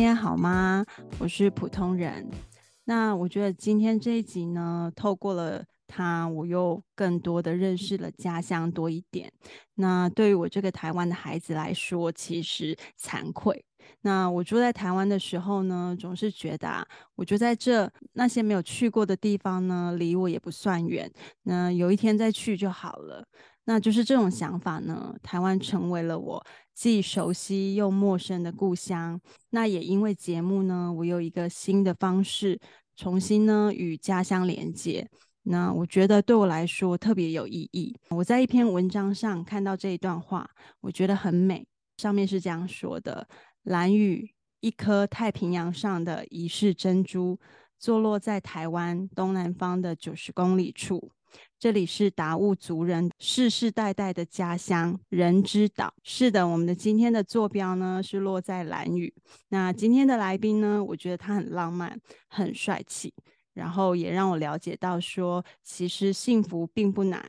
天好吗？我是普通人。那我觉得今天这一集呢，透过了他，我又更多的认识了家乡多一点。那对于我这个台湾的孩子来说，其实惭愧。那我住在台湾的时候呢，总是觉得啊，我就在这那些没有去过的地方呢，离我也不算远。那有一天再去就好了。那就是这种想法呢，台湾成为了我既熟悉又陌生的故乡。那也因为节目呢，我有一个新的方式，重新呢与家乡连接。那我觉得对我来说特别有意义。我在一篇文章上看到这一段话，我觉得很美。上面是这样说的。蓝屿，一颗太平洋上的遗世珍珠，坐落在台湾东南方的九十公里处。这里是达悟族人世世代代的家乡，人之岛。是的，我们的今天的坐标呢是落在兰屿。那今天的来宾呢，我觉得他很浪漫，很帅气，然后也让我了解到说，其实幸福并不难。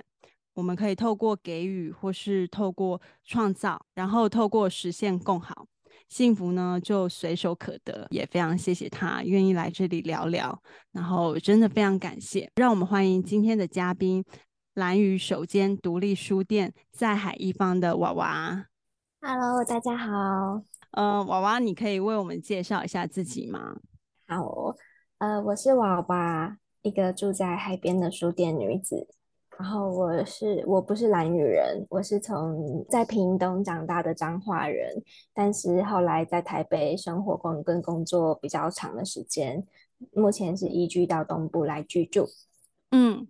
我们可以透过给予，或是透过创造，然后透过实现共好。幸福呢，就随手可得，也非常谢谢他愿意来这里聊聊，然后真的非常感谢。让我们欢迎今天的嘉宾，兰屿首间独立书店在海一方的娃娃。Hello，大家好。呃，娃娃，你可以为我们介绍一下自己吗？好，呃，我是娃娃，一个住在海边的书店女子。然后我是我不是兰屿人，我是从在屏东长大的彰化人，但是后来在台北生活工跟工作比较长的时间，目前是移居到东部来居住。嗯，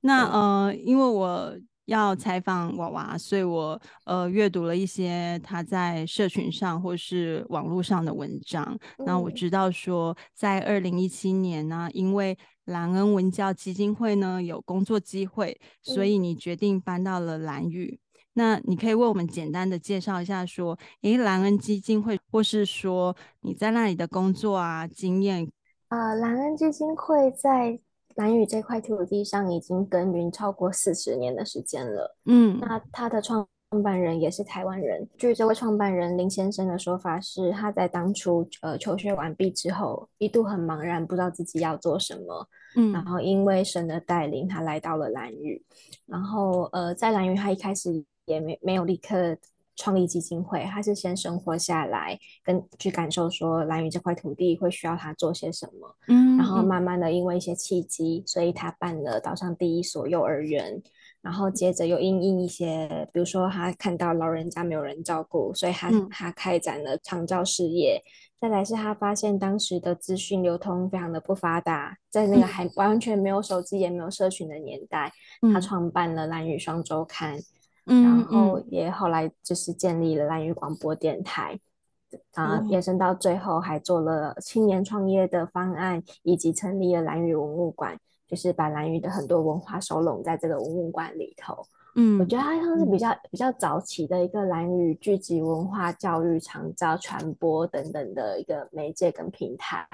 那呃，因为我。要采访娃娃，所以我呃阅读了一些他在社群上或是网络上的文章。那、嗯、我知道说，在二零一七年呢，因为兰恩文教基金会呢有工作机会，所以你决定搬到了兰屿。嗯、那你可以为我们简单的介绍一下说，诶，兰恩基金会，或是说你在那里的工作啊经验？呃，兰恩基金会在。兰屿这块土地上已经耕耘超过四十年的时间了。嗯，那他的创办人也是台湾人。据这位创办人林先生的说法是，他在当初呃求学完毕之后，一度很茫然，不知道自己要做什么。嗯，然后因为神的带领，他来到了蓝屿。然后呃，在蓝屿，他一开始也没没有立刻。创立基金会，他是先生活下来，跟去感受说蓝屿这块土地会需要他做些什么，嗯，然后慢慢的因为一些契机，所以他办了岛上第一所幼儿园，然后接着又因应一些，比如说他看到老人家没有人照顾，所以他、嗯、他开展了长照事业，再来是他发现当时的资讯流通非常的不发达，在那个还完全没有手机也没有社群的年代，嗯、他创办了蓝屿双周刊。嗯，然后也后来就是建立了蓝屿广播电台，啊、嗯，延伸到最后还做了青年创业的方案，以及成立了蓝屿文物馆，就是把蓝屿的很多文化收拢在这个文物馆里头。嗯，我觉得它像是比较比较早期的一个蓝屿聚集文化教育、长照传播等等的一个媒介跟平台。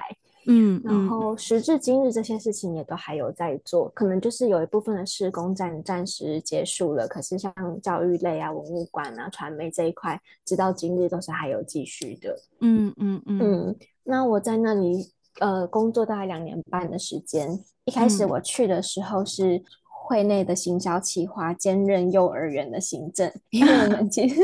嗯，然后时至今日，这些事情也都还有在做，可能就是有一部分的施工暂暂时结束了，可是像教育类啊、文物馆啊、传媒这一块，直到今日都是还有继续的。嗯嗯嗯嗯。那我在那里呃工作大概两年半的时间，一开始我去的时候是。会内的行销企划兼任幼儿园的行政，因为我们 其实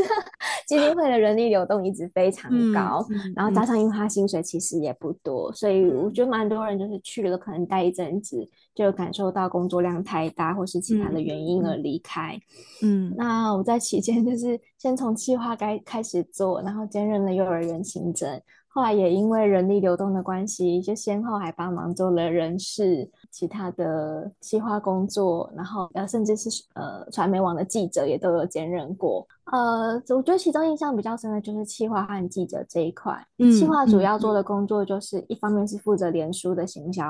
基金会的人力流动一直非常高，嗯、然后加上因为他薪水其实也不多，嗯、所以我觉得蛮多人就是去了可能待一阵子，就感受到工作量太大或是其他的原因而离开。嗯，那我在期间就是先从企划该开始做，然后兼任了幼儿园行政。后来也因为人力流动的关系，就先后还帮忙做了人事、其他的企划工作，然后呃，甚至是呃传媒网的记者也都有兼任过。呃，我觉得其中印象比较深的就是企划和记者这一块。嗯，企划主要做的工作就是一方面是负责脸书的行销，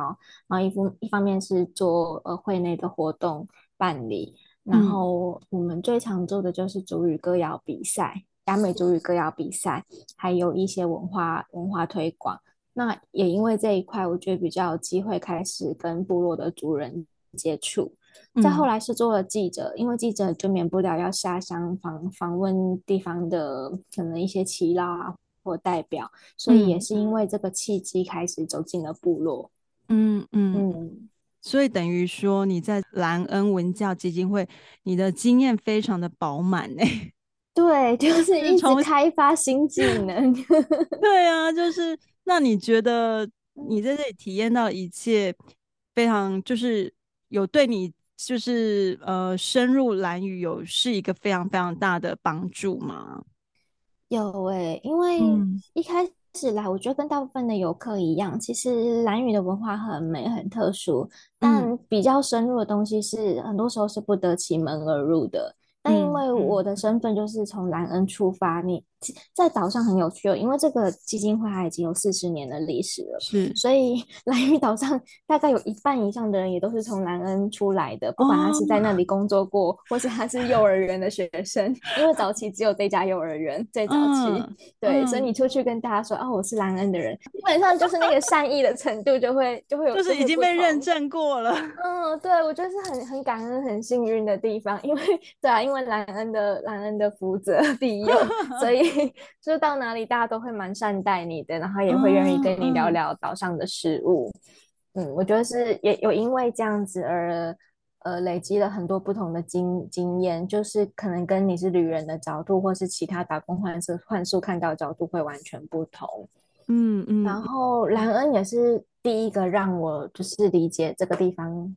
然后一方一方面是做呃会内的活动办理，然后我们最常做的就是主语歌谣比赛。亚美主语歌谣比赛，还有一些文化文化推广。那也因为这一块，我觉得比较有机会开始跟部落的族人接触。再后来是做了记者，嗯、因为记者就免不了要下乡访访问地方的可能一些耆老啊，或代表，所以也是因为这个契机开始走进了部落。嗯嗯嗯，所以等于说你在兰恩文教基金会，你的经验非常的饱满呢。对，就是一直开发新技能。对啊，就是那你觉得你在这里体验到一切，非常就是有对你就是呃深入兰屿有是一个非常非常大的帮助吗？有诶、欸，因为一开始来，我觉得跟大部分的游客一样，其实蓝屿的文化很美很特殊，但比较深入的东西是很多时候是不得其门而入的。但因为我。的身份就是从兰恩出发，你在岛上很有趣哦，因为这个基金会它已经有四十年的历史了，是，所以 兰屿岛上大概有一半以上的人也都是从兰恩出来的，不管他是在那里工作过，哦、或是他是幼儿园的学生，因为早期只有这家幼儿园最早期，嗯、对，嗯、所以你出去跟大家说哦，我是兰恩的人，基本上就是那个善意的程度就会就会有，就是已经被认证过了，嗯，对，我觉得是很很感恩很幸运的地方，因为对啊，因为兰恩的兰恩的福泽 庇佑，所以。就是到哪里大家都会蛮善待你的，然后也会愿意跟你聊聊岛上的事物。嗯，嗯，我觉得是也有因为这样子而呃累积了很多不同的经经验，就是可能跟你是旅人的角度，或是其他打工换宿换宿看到的角度会完全不同。嗯嗯。然后兰恩也是第一个让我就是理解这个地方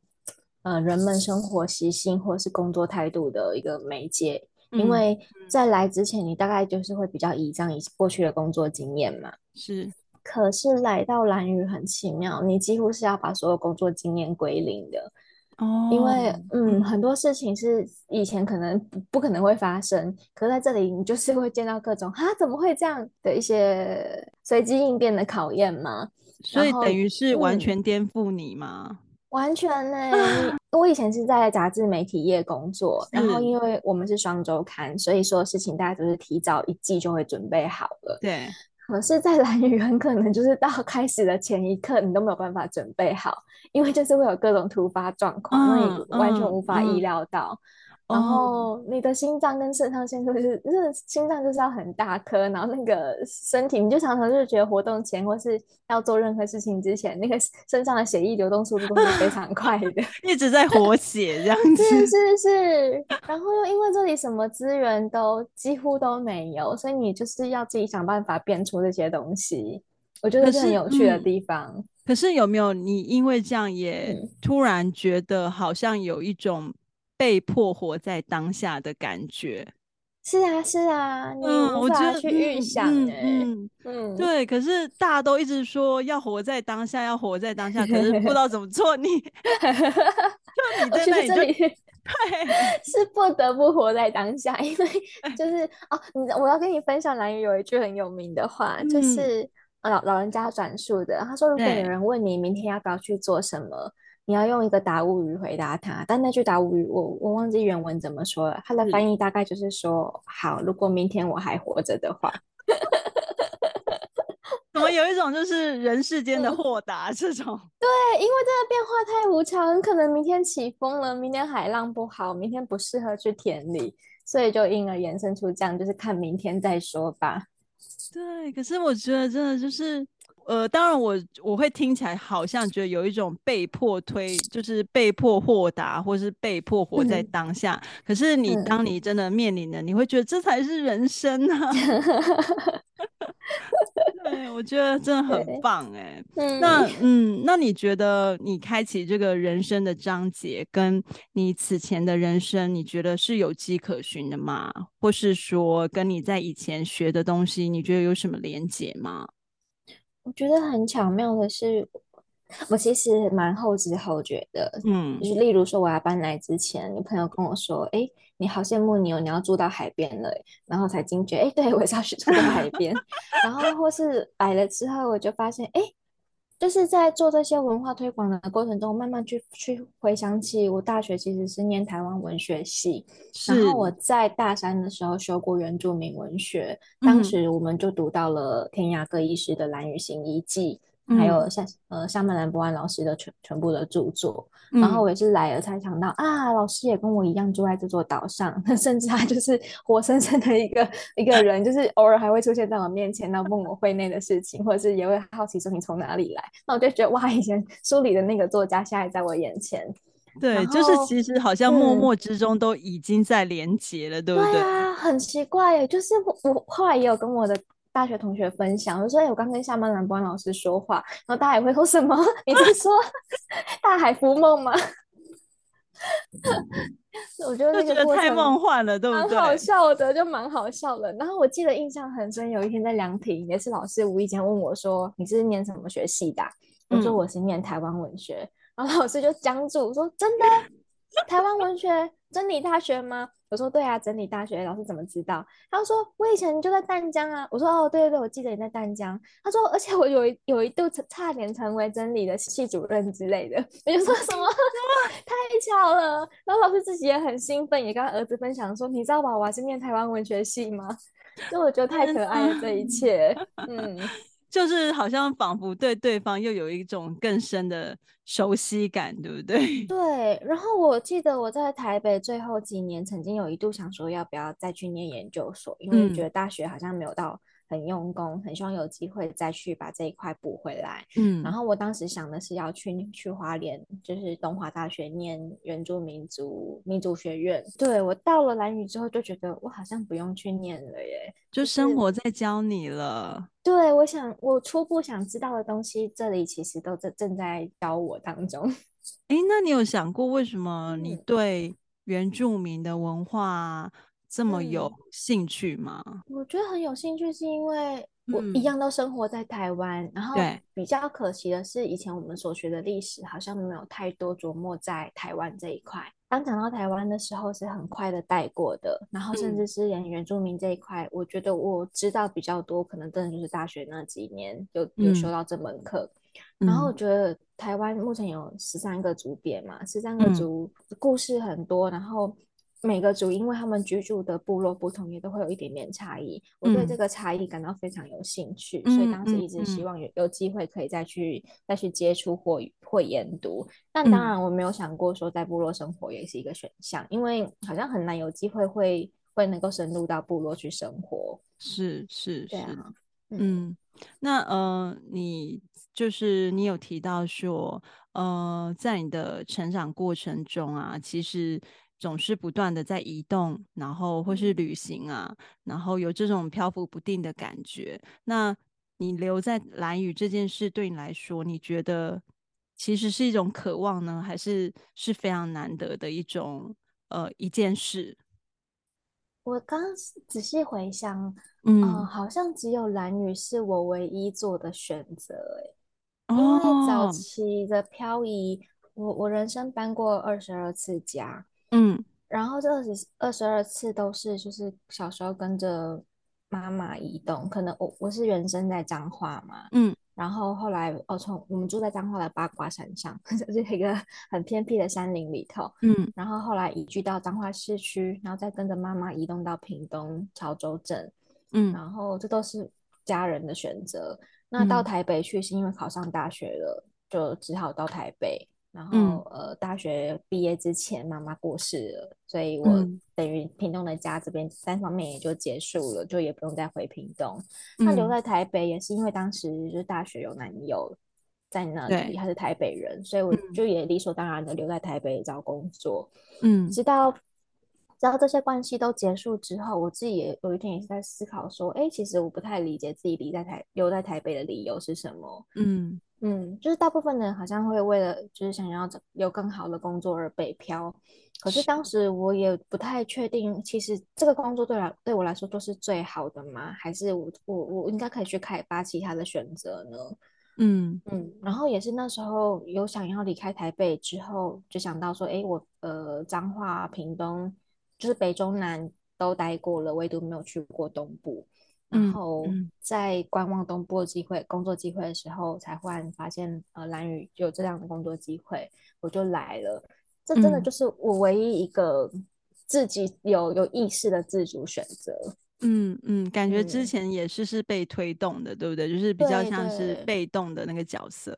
呃人们生活习性或是工作态度的一个媒介。因为在来之前，你大概就是会比较倚仗以过去的工作经验嘛。是，可是来到蓝宇很奇妙，你几乎是要把所有工作经验归零的。哦。因为嗯，很多事情是以前可能不不可能会发生，可是在这里你就是会见到各种哈怎么会这样的一些随机应变的考验嘛。所以等于是完全颠覆你嘛？嗯完全呢、欸，我以前是在杂志媒体业工作，然后因为我们是双周刊，所以说事情大家都是提早一季就会准备好了。对，可是，在蓝宇很可能就是到开始的前一刻，你都没有办法准备好，因为就是会有各种突发状况，那、嗯、你完全无法意料到。嗯嗯然后你的心脏跟肾上腺素就是，那心脏就是要很大颗，然后那个身体你就常常就是觉得活动前或是要做任何事情之前，那个身上的血液流动速度都是非常快的，一直在活血这样 子。是是是，然后又因为这里什么资源都几乎都没有，所以你就是要自己想办法变出这些东西。我觉得是很有趣的地方。可是，嗯，可是有没有你因为这样也突然觉得好像有一种。被迫活在当下的感觉，是啊，是啊，你无法去预想，欸，嗯嗯，嗯，对。可是大家都一直说要活在当下，要活在当下，可是不知道怎么做。你，就你在那里就，对，是不得不活在当下，因为 就是哦，你我要跟你分享，兰屿有一句很有名的话，嗯，就是老老人家转述的。他说，如果有人问你明天要不要去做什么。你要用一个达悟语回答他，但那句达悟语我我忘记原文怎么说了。他的翻译大概就是说：好，如果明天我还活着的话，怎么有一种就是人世间的豁达这种？对，因为真的变化太无常，很可能明天起风了，明天海浪不好，明天不适合去田里，所以就因而延伸出这样，就是看明天再说吧。对，可是我觉得真的就是。呃，当然我我会听起来好像觉得有一种被迫推，就是被迫豁达，或是被迫活在当下。嗯、可是你当你真的面临了，嗯、你会觉得这才是人生啊！对，我觉得真的很棒哎。那嗯，那你觉得你开启这个人生的章节，跟你此前的人生，你觉得是有迹可循的吗？或是说跟你在以前学的东西，你觉得有什么连结吗？我觉得很巧妙的是，我其实蛮后知后觉的，嗯，就是例如说我要搬来之前，你朋友跟我说，哎，你好羡慕你哦，你要住到海边了，然后才惊觉，哎，对，我也是要去住到海边，然后或是来了之后，我就发现，哎。就是在做这些文化推广的过程中，慢慢去去回想起我大学其实是念台湾文学系，然后我在大三的时候修过原住民文学，当时我们就读到了天涯各医师的《蓝雨行医记》，还有像呃夏曼兰博安老师的全全部的著作，然后我也是来了才想到啊，老师也跟我一样住在这座岛上，甚至他就是活生生的一个一个人，就是偶尔还会出现在我面前，然后问我会内的事情，或者是也会好奇说你从哪里来，那我就觉得哇，以前书里的那个作家现在在我眼前，对，就是其实好像默默之中都已经在连结了，嗯、对不对？对啊，很奇怪耶，就是我我后来也有跟我的。大学同学分享，我说：“哎，我刚跟夏曼兰博安老师说话，然后大家也会说什么？你在 说大海浮梦吗？” 我觉得那个太梦幻了，对不对？蛮好笑的，就蛮好笑的。然后我记得印象很深，有一天在凉亭，也是老师无意间问我说：“你是念什么学系的？”我说：“我是念台湾文学。嗯”然后老师就僵住，说：“真的？台湾文学真理大学吗？”我说对啊，真理大学老师怎么知道？他说我以前就在淡江啊。我说哦，对对对，我记得你在淡江。他说，而且我有一有一度差点成为真理的系主任之类的。我就说什么 太巧了。然后老师自己也很兴奋，也跟他儿子分享说，你知道吧，我还是念台湾文学系吗？就我觉得太可爱了，这一切，嗯。就是好像仿佛对对方又有一种更深的熟悉感，对不对？对。然后我记得我在台北最后几年，曾经有一度想说要不要再去念研究所，因为觉得大学好像没有到。很用功，很希望有机会再去把这一块补回来。嗯，然后我当时想的是要去去花莲，就是东华大学念原住民族民族学院。对，我到了兰屿之后，就觉得我好像不用去念了耶，就生活在教你了。对，我想我初步想知道的东西，这里其实都正正在教我当中。哎，那你有想过为什么你对原住民的文化？这么有兴趣吗？嗯，我觉得很有兴趣，是因为我一样都生活在台湾，嗯，然后比较可惜的是，以前我们所学的历史好像没有太多琢磨在台湾这一块。当讲到台湾的时候，是很快的带过的，然后甚至是连原住民这一块，嗯，我觉得我知道比较多，可能真的就是大学那几年有有修到这门课。嗯，然后我觉得台湾目前有十三个族别嘛，十三个族故事很多，然后。每个族因为他们居住的部落不同，也都会有一点点差异。我对这个差异感到非常有兴趣，嗯、所以当时一直希望有有机会可以再去再去接触或或研读。但当然我没有想过说在部落生活也是一个选项，因为好像很难有机会会会能够深入到部落去生活。是是是，啊、嗯，那呃，你就是你有提到说，呃，在你的成长过程中啊，其实。总是不断的在移动，然后或是旅行啊，然后有这种漂浮不定的感觉。那你留在蓝屿这件事对你来说，你觉得其实是一种渴望呢，还是是非常难得的一种呃一件事？我刚仔细回想，嗯、呃，好像只有蓝屿是我唯一做的选择，哎，因为早期的漂移，我我人生搬过二十二次家。嗯，然后这二十二十二次都是就是小时候跟着妈妈移动，可能我我是原生在彰化嘛，嗯，然后后来哦从我们住在彰化的八卦山上，就是一个很偏僻的山林里头，嗯，然后后来移居到彰化市区，然后再跟着妈妈移动到屏东潮州镇，嗯，然后这都是家人的选择。那到台北去是因为考上大学了，就只好到台北。然后，嗯、呃，大学毕业之前，妈妈过世了，所以我等于屏东的家这边三方面也就结束了，就也不用再回屏东。那、嗯、留在台北也是因为当时就是大学有男友在那里，他是台北人，所以我就也理所当然的留在台北找工作。嗯，直到直到这些关系都结束之后，我自己也有一天也是在思考说，哎，其实我不太理解自己离在台留在台北的理由是什么。嗯。嗯，就是大部分人好像会为了就是想要有更好的工作而北漂，可是当时我也不太确定，其实这个工作对来对我来说都是最好的吗？还是我我我应该可以去开发其他的选择呢？嗯嗯，然后也是那时候有想要离开台北之后，就想到说，哎，我呃彰化、屏东，就是北中南都待过了，唯独没有去过东部。然后在观望东部的机会、工作机会的时候，才忽然发现呃蓝宇有这样的工作机会，我就来了。这真的就是我唯一一个自己有有意识的自主选择。嗯嗯，感觉之前也是是被推动的，嗯、对不对？就是比较像是被动的那个角色。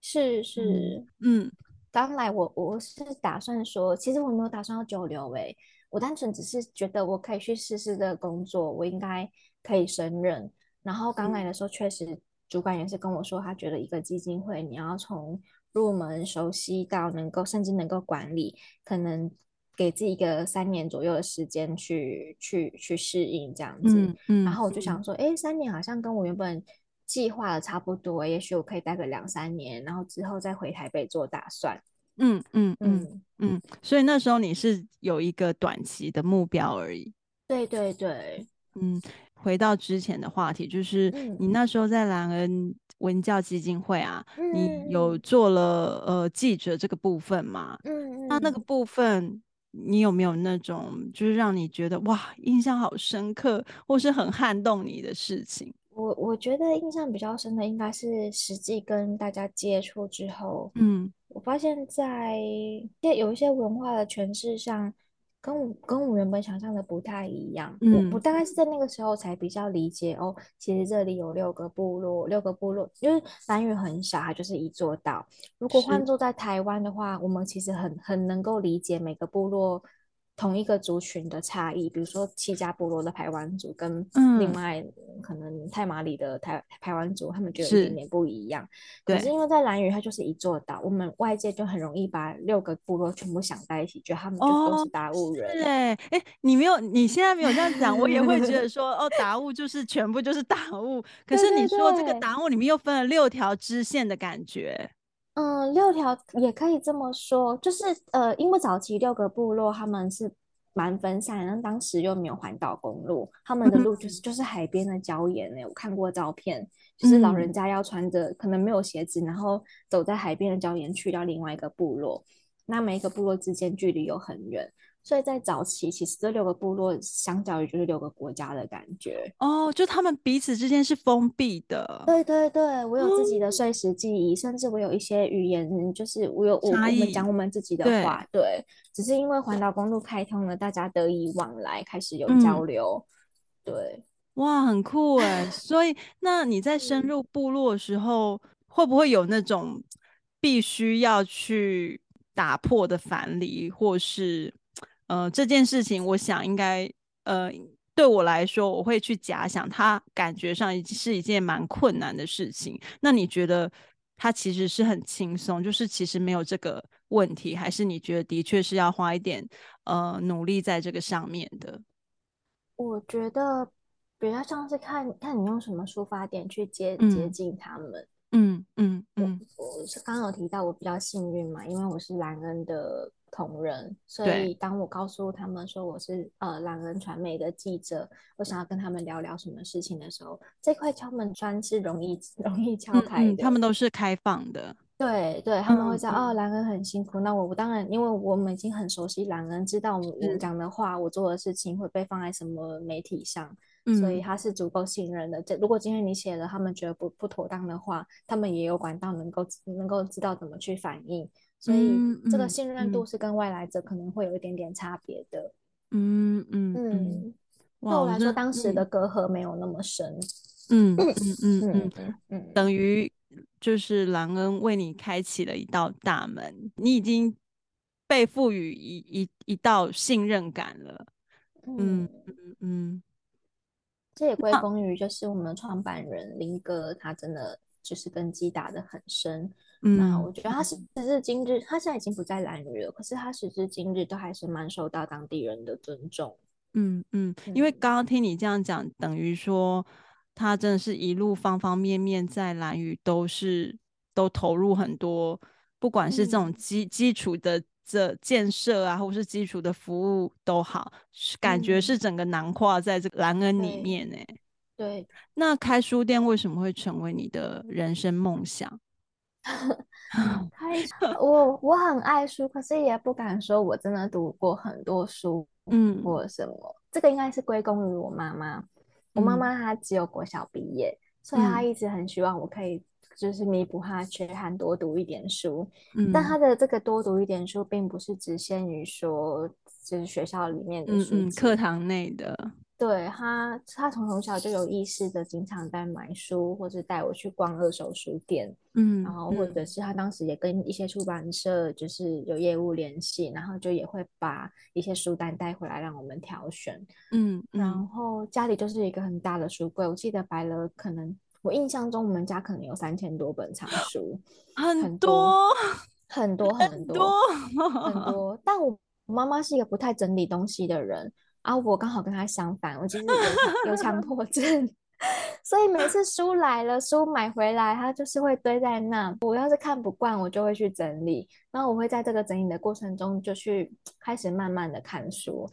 是是，嗯，刚来我我是打算说，其实我没有打算要久留诶、欸，我单纯只是觉得我可以去试试这个工作，我应该可以胜任。然后刚来的时候，确实主管也是跟我说，他觉得一个基金会你要从入门熟悉到能够甚至能够管理，可能。给自己一个三年左右的时间去去去适应这样子，嗯嗯、然后我就想说，哎、欸，三年好像跟我原本计划的差不多，也许我可以待个两三年，然后之后再回台北做打算。嗯嗯嗯嗯，所以那时候你是有一个短期的目标而已。对对对，嗯，回到之前的话题，就是你那时候在兰恩文教基金会啊，嗯、你有做了呃记者这个部分吗？嗯，那那个部分。你有没有那种就是让你觉得哇，印象好深刻，或是很撼动你的事情？我我觉得印象比较深的应该是实际跟大家接触之后，嗯，我发现在有一些文化的诠释上。跟我跟我原本想象的不太一样，嗯、我我大概是在那个时候才比较理解哦，其实这里有六个部落，六个部落，因为兰屿很小，它就是一座岛。如果换作在台湾的话，我们其实很很能够理解每个部落。同一个族群的差异，比如说七家部落的排湾族跟另外、嗯、可能太马里的台排湾族，他们就有一点点不一样。可是因为在兰屿，它就是一座岛，我们外界就很容易把六个部落全部想在一起，觉得他们就都是达悟人。对、哦，哎，你没有，你现在没有这样讲，我也会觉得 说，哦，达悟就是全部就是达悟。可是你说这个达悟里面又分了六条支线的感觉。嗯，六条也可以这么说，就是呃，因为早期六个部落他们是蛮分散，然后当时又没有环岛公路，他们的路就是就是海边的礁岩诶，我看过照片，就是老人家要穿着可能没有鞋子，然后走在海边的礁岩去到另外一个部落，那每一个部落之间距离又很远。所以在早期，其实这六个部落相较于就是六个国家的感觉哦，就他们彼此之间是封闭的。对对对，我有自己的碎石记忆，嗯、甚至我有一些语言，就是我有我我们讲我们自己的话。对，对，只是因为环岛公路开通了，大家得以往来，开始有交流。嗯、对，哇，很酷哎！所以那你在深入部落的时候，嗯、会不会有那种必须要去打破的藩篱，或是？呃，这件事情，我想应该，呃，对我来说，我会去假想，它感觉上是一件蛮困难的事情。那你觉得它其实是很轻松，就是其实没有这个问题，还是你觉得的确是要花一点呃努力在这个上面的？我觉得比较像是看看你用什么出发点去接、嗯、接近他们。嗯嗯嗯，我是刚刚有提到我比较幸运嘛，因为我是兰恩的。同仁，所以当我告诉他们说我是呃懒人传媒的记者，我想要跟他们聊聊什么事情的时候，这块敲门砖是容易 容易敲开的。嗯嗯，他们都是开放的。对对，他们会知道、嗯、哦，兰恩很辛苦。那我我当然，因为我们已经很熟悉兰恩，知道我们讲的话，我做的事情会被放在什么媒体上，嗯、所以他是足够信任的。这如果今天你写了，他们觉得不不妥当的话，他们也有管道能够能够知道怎么去反应。所以这个信任度是跟外来者可能会有一点点差别的。嗯嗯嗯，对我来说，当时的隔阂没有那么深。嗯嗯嗯嗯嗯，等于就是兰恩为你开启了一道大门，你已经被赋予一一一道信任感了。嗯嗯嗯，这也归功于就是我们创办人林哥，他真的就是根基打得很深。嗯，那我觉得他时至今日，他现在已经不在兰屿了，可是他时至今日都还是蛮受到当地人的尊重。嗯嗯，因为刚刚听你这样讲，等于说他真的是一路方方面面在兰屿都是都投入很多，不管是这种基基础的这建设啊，或是基础的服务都好，感觉是整个囊括在这个兰恩里面呢。对，那开书店为什么会成为你的人生梦想？我我很爱书，可是也不敢说我真的读过很多书，嗯，或什么。嗯、这个应该是归功于我妈妈。嗯、我妈妈她只有国小毕业，所以她一直很希望我可以就是弥补她缺憾，多读一点书。嗯，但她的这个多读一点书，并不是只限于说就是学校里面的书，嗯，课堂内的。对他，他从从小就有意识的经常在买书，或者带我去逛二手书店，嗯，然后或者是他当时也跟一些出版社就是有业务联系，然后就也会把一些书单带回来让我们挑选，嗯，嗯，然后家里就是一个很大的书柜，我记得摆了可能我印象中我们家可能有三千多本藏书，很多。很多很多很多，很多，但我妈妈是一个不太整理东西的人。啊，我刚好跟他相反，我就是有有强 迫症，所以每次书来了，书买回来，他就是会堆在那。我要是看不惯，我就会去整理。然后我会在这个整理的过程中，就去开始慢慢的看书。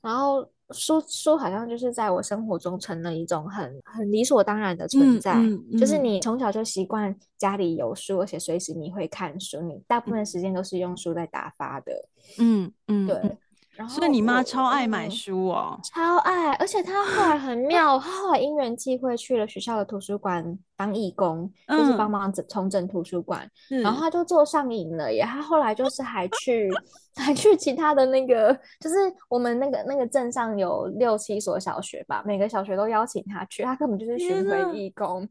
然后书书好像就是在我生活中成了一种很很理所当然的存在，嗯嗯嗯、就是你从小就习惯家里有书，而且随时你会看书，你大部分时间都是用书在打发的。嗯嗯，对。然后所以你妈超爱买书哦，超爱，而且她后来很妙，她后来因缘际会去了学校的图书馆当义工，嗯、就是帮忙整重整图书馆，是然后她就做上瘾了耶。她后来就是还去 还去其他的那个，就是我们那个那个镇上有六七所小学吧，每个小学都邀请她去，她根本就是巡回义工。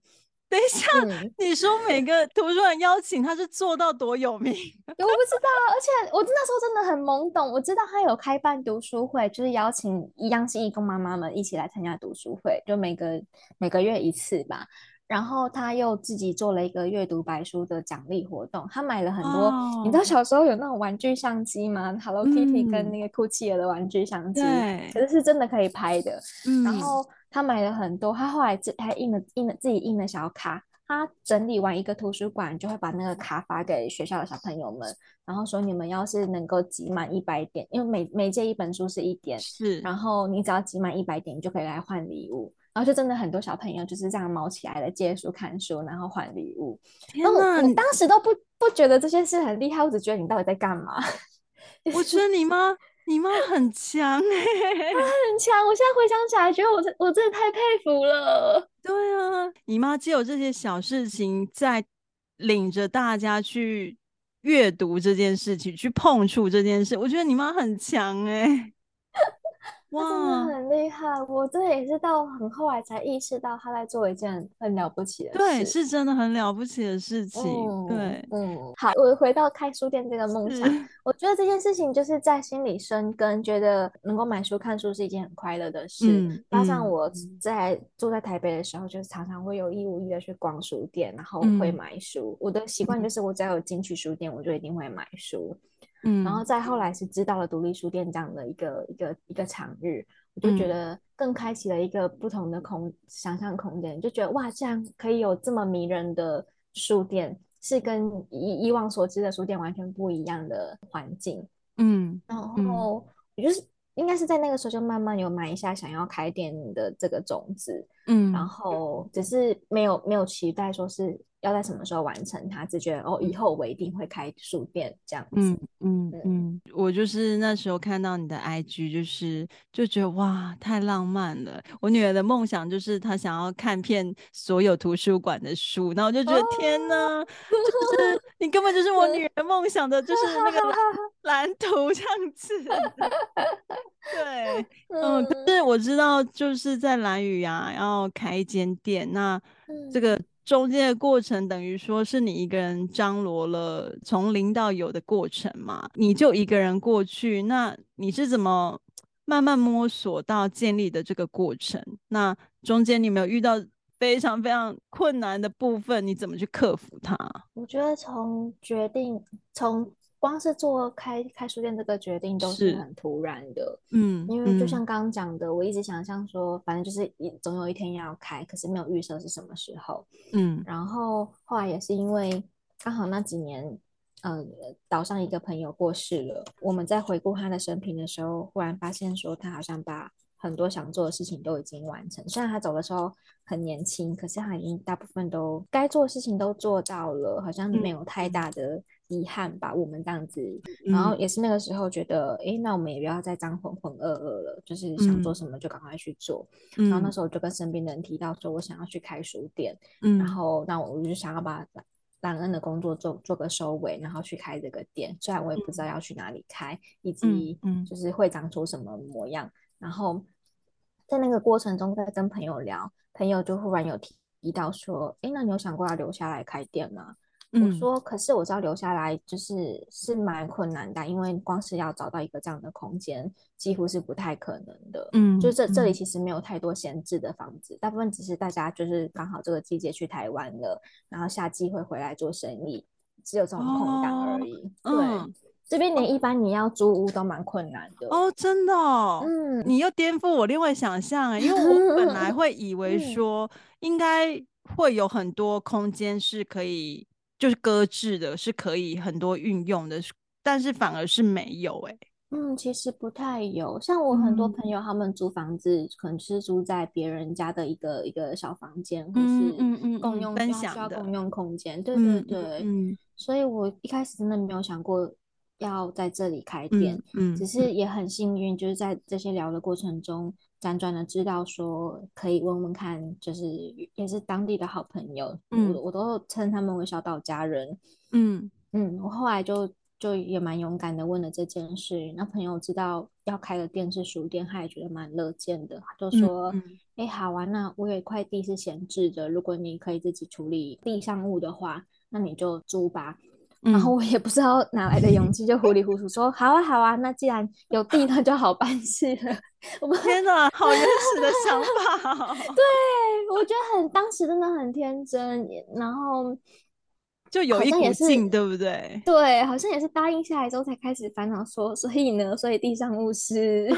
等一下，嗯、你说每个图书馆邀请他是做到多有名？我不知道，而且我那时候真的很懵懂。我知道他有开办读书会，就是邀请一样是义工妈妈们一起来参加读书会，就每个每个月一次吧。然后他又自己做了一个阅读白书的奖励活动，他买了很多。哦、你知道小时候有那种玩具相机吗？Hello Kitty 跟那个酷企鹅的玩具相机，嗯、可是是真的可以拍的。嗯、然后。他买了很多，他后来自还印了印了自己印了小卡。他整理完一个图书馆，就会把那个卡发给学校的小朋友们，然后说你们要是能够集满一百点，因为每每借一本书是一点，是，然后你只要集满一百点，你就可以来换礼物。然后就真的很多小朋友就是这样卯起来的，借书看书，然后换礼物。天哪，你当时都不不觉得这件事很厉害，我只觉得你到底在干嘛？我觉得你妈。你妈很强 哎、欸，她很强。我现在回想起来，觉得我这我真的太佩服了。对啊，你妈只有这些小事情，在领着大家去阅读这件事情，去碰触这件事。我觉得你妈很强哎、欸。他真的很厉害，我这也是到很后来才意识到他在做一件很了不起的事。对，是真的很了不起的事情。嗯、对，嗯，好，我回到开书店这个梦想，我觉得这件事情就是在心里生根，觉得能够买书看书是一件很快乐的事。嗯、加上我在住在台北的时候，就是常常会有意无意的去逛书店，然后会买书。嗯、我的习惯就是，我只要有进去书店，我就一定会买书。嗯，然后再后来是知道了独立书店这样的一个一个一个场域，我就觉得更开启了一个不同的空想象空间，就觉得哇，这样可以有这么迷人的书店，是跟以以往所知的书店完全不一样的环境。嗯，然后我就是应该是在那个时候就慢慢有埋下想要开店的这个种子。嗯，然后只是没有没有期待说是。要在什么时候完成它？只觉得哦，以后我一定会开书店这样子。嗯嗯嗯，嗯我就是那时候看到你的 IG，就是就觉得哇，太浪漫了。我女儿的梦想就是她想要看遍所有图书馆的书，然后我就觉得、哦、天哪，就是你根本就是我女儿梦想的，就是那个蓝 图这样子。对，嗯，可是我知道就是在蓝屿啊，要开一间店，那这个。中间的过程等于说是你一个人张罗了从零到有的过程嘛？你就一个人过去，那你是怎么慢慢摸索到建立的这个过程？那中间你有没有遇到非常非常困难的部分？你怎么去克服它？我觉得从决定从。光是做开开书店这个决定都是很突然的，嗯，因为就像刚刚讲的，嗯、我一直想象说，反正就是一总有一天要开，可是没有预设是什么时候，嗯，然后后来也是因为刚好那几年，呃，岛上一个朋友过世了，我们在回顾他的生平的时候，忽然发现说他好像把很多想做的事情都已经完成，虽然他走的时候很年轻，可是他已经大部分都该做的事情都做到了，好像没有太大的。遗憾吧，我们这样子，然后也是那个时候觉得，哎、嗯，那我们也不要再这样浑浑噩噩了，就是想做什么就赶快去做。嗯、然后那时候就跟身边的人提到说，我想要去开书店，嗯、然后那我就想要把兰恩的工作做做个收尾，然后去开这个店。虽然我也不知道要去哪里开，以及就是会长出什么模样。嗯、然后在那个过程中，在跟朋友聊，朋友就忽然有提提到说：“哎，那你有想过要留下来开店吗？”我说：“可是我知道留下来就是是蛮困难的，因为光是要找到一个这样的空间，几乎是不太可能的。嗯，就这这里其实没有太多闲置的房子，大部分只是大家就是刚好这个季节去台湾了，然后夏季会回来做生意，只有这种空档而已。对，这边连一般你要租屋都蛮困难的。哦，真的哦。嗯，你又颠覆我另外想象，因为我本来 会以为说应该会有很多空间是可以。”就是搁置的，是可以很多运用的，但是反而是没有哎、欸。嗯，其实不太有。像我很多朋友，他们租房子，嗯、可能是租在别人家的一个一个小房间，或是嗯嗯共用分享需要共用空间。对对对，嗯，嗯。所以我一开始真的没有想过要在这里开店，只是也很幸运，就是在这些聊的过程中。辗转的知道说可以问问看，就是也是当地的好朋友，嗯，我我都称他们为小岛家人，嗯。嗯，我后来就就也蛮勇敢的问了这件事，那朋友知道要开的店是书店，他也觉得蛮乐见的，就说，哎、嗯嗯欸，好啊，那我有一块地是闲置的，如果你可以自己处理地上物的话，那你就租吧。然后我也不知道哪来的勇气，就糊里糊涂说好啊好啊，那既然有地，那就好办事了。我天哪，好原始的想法！对，我觉得很当时真的很天真，然后就有一股劲，对不对？对，好像也是答应下来之后才开始烦恼说，所以呢，所以地上物是，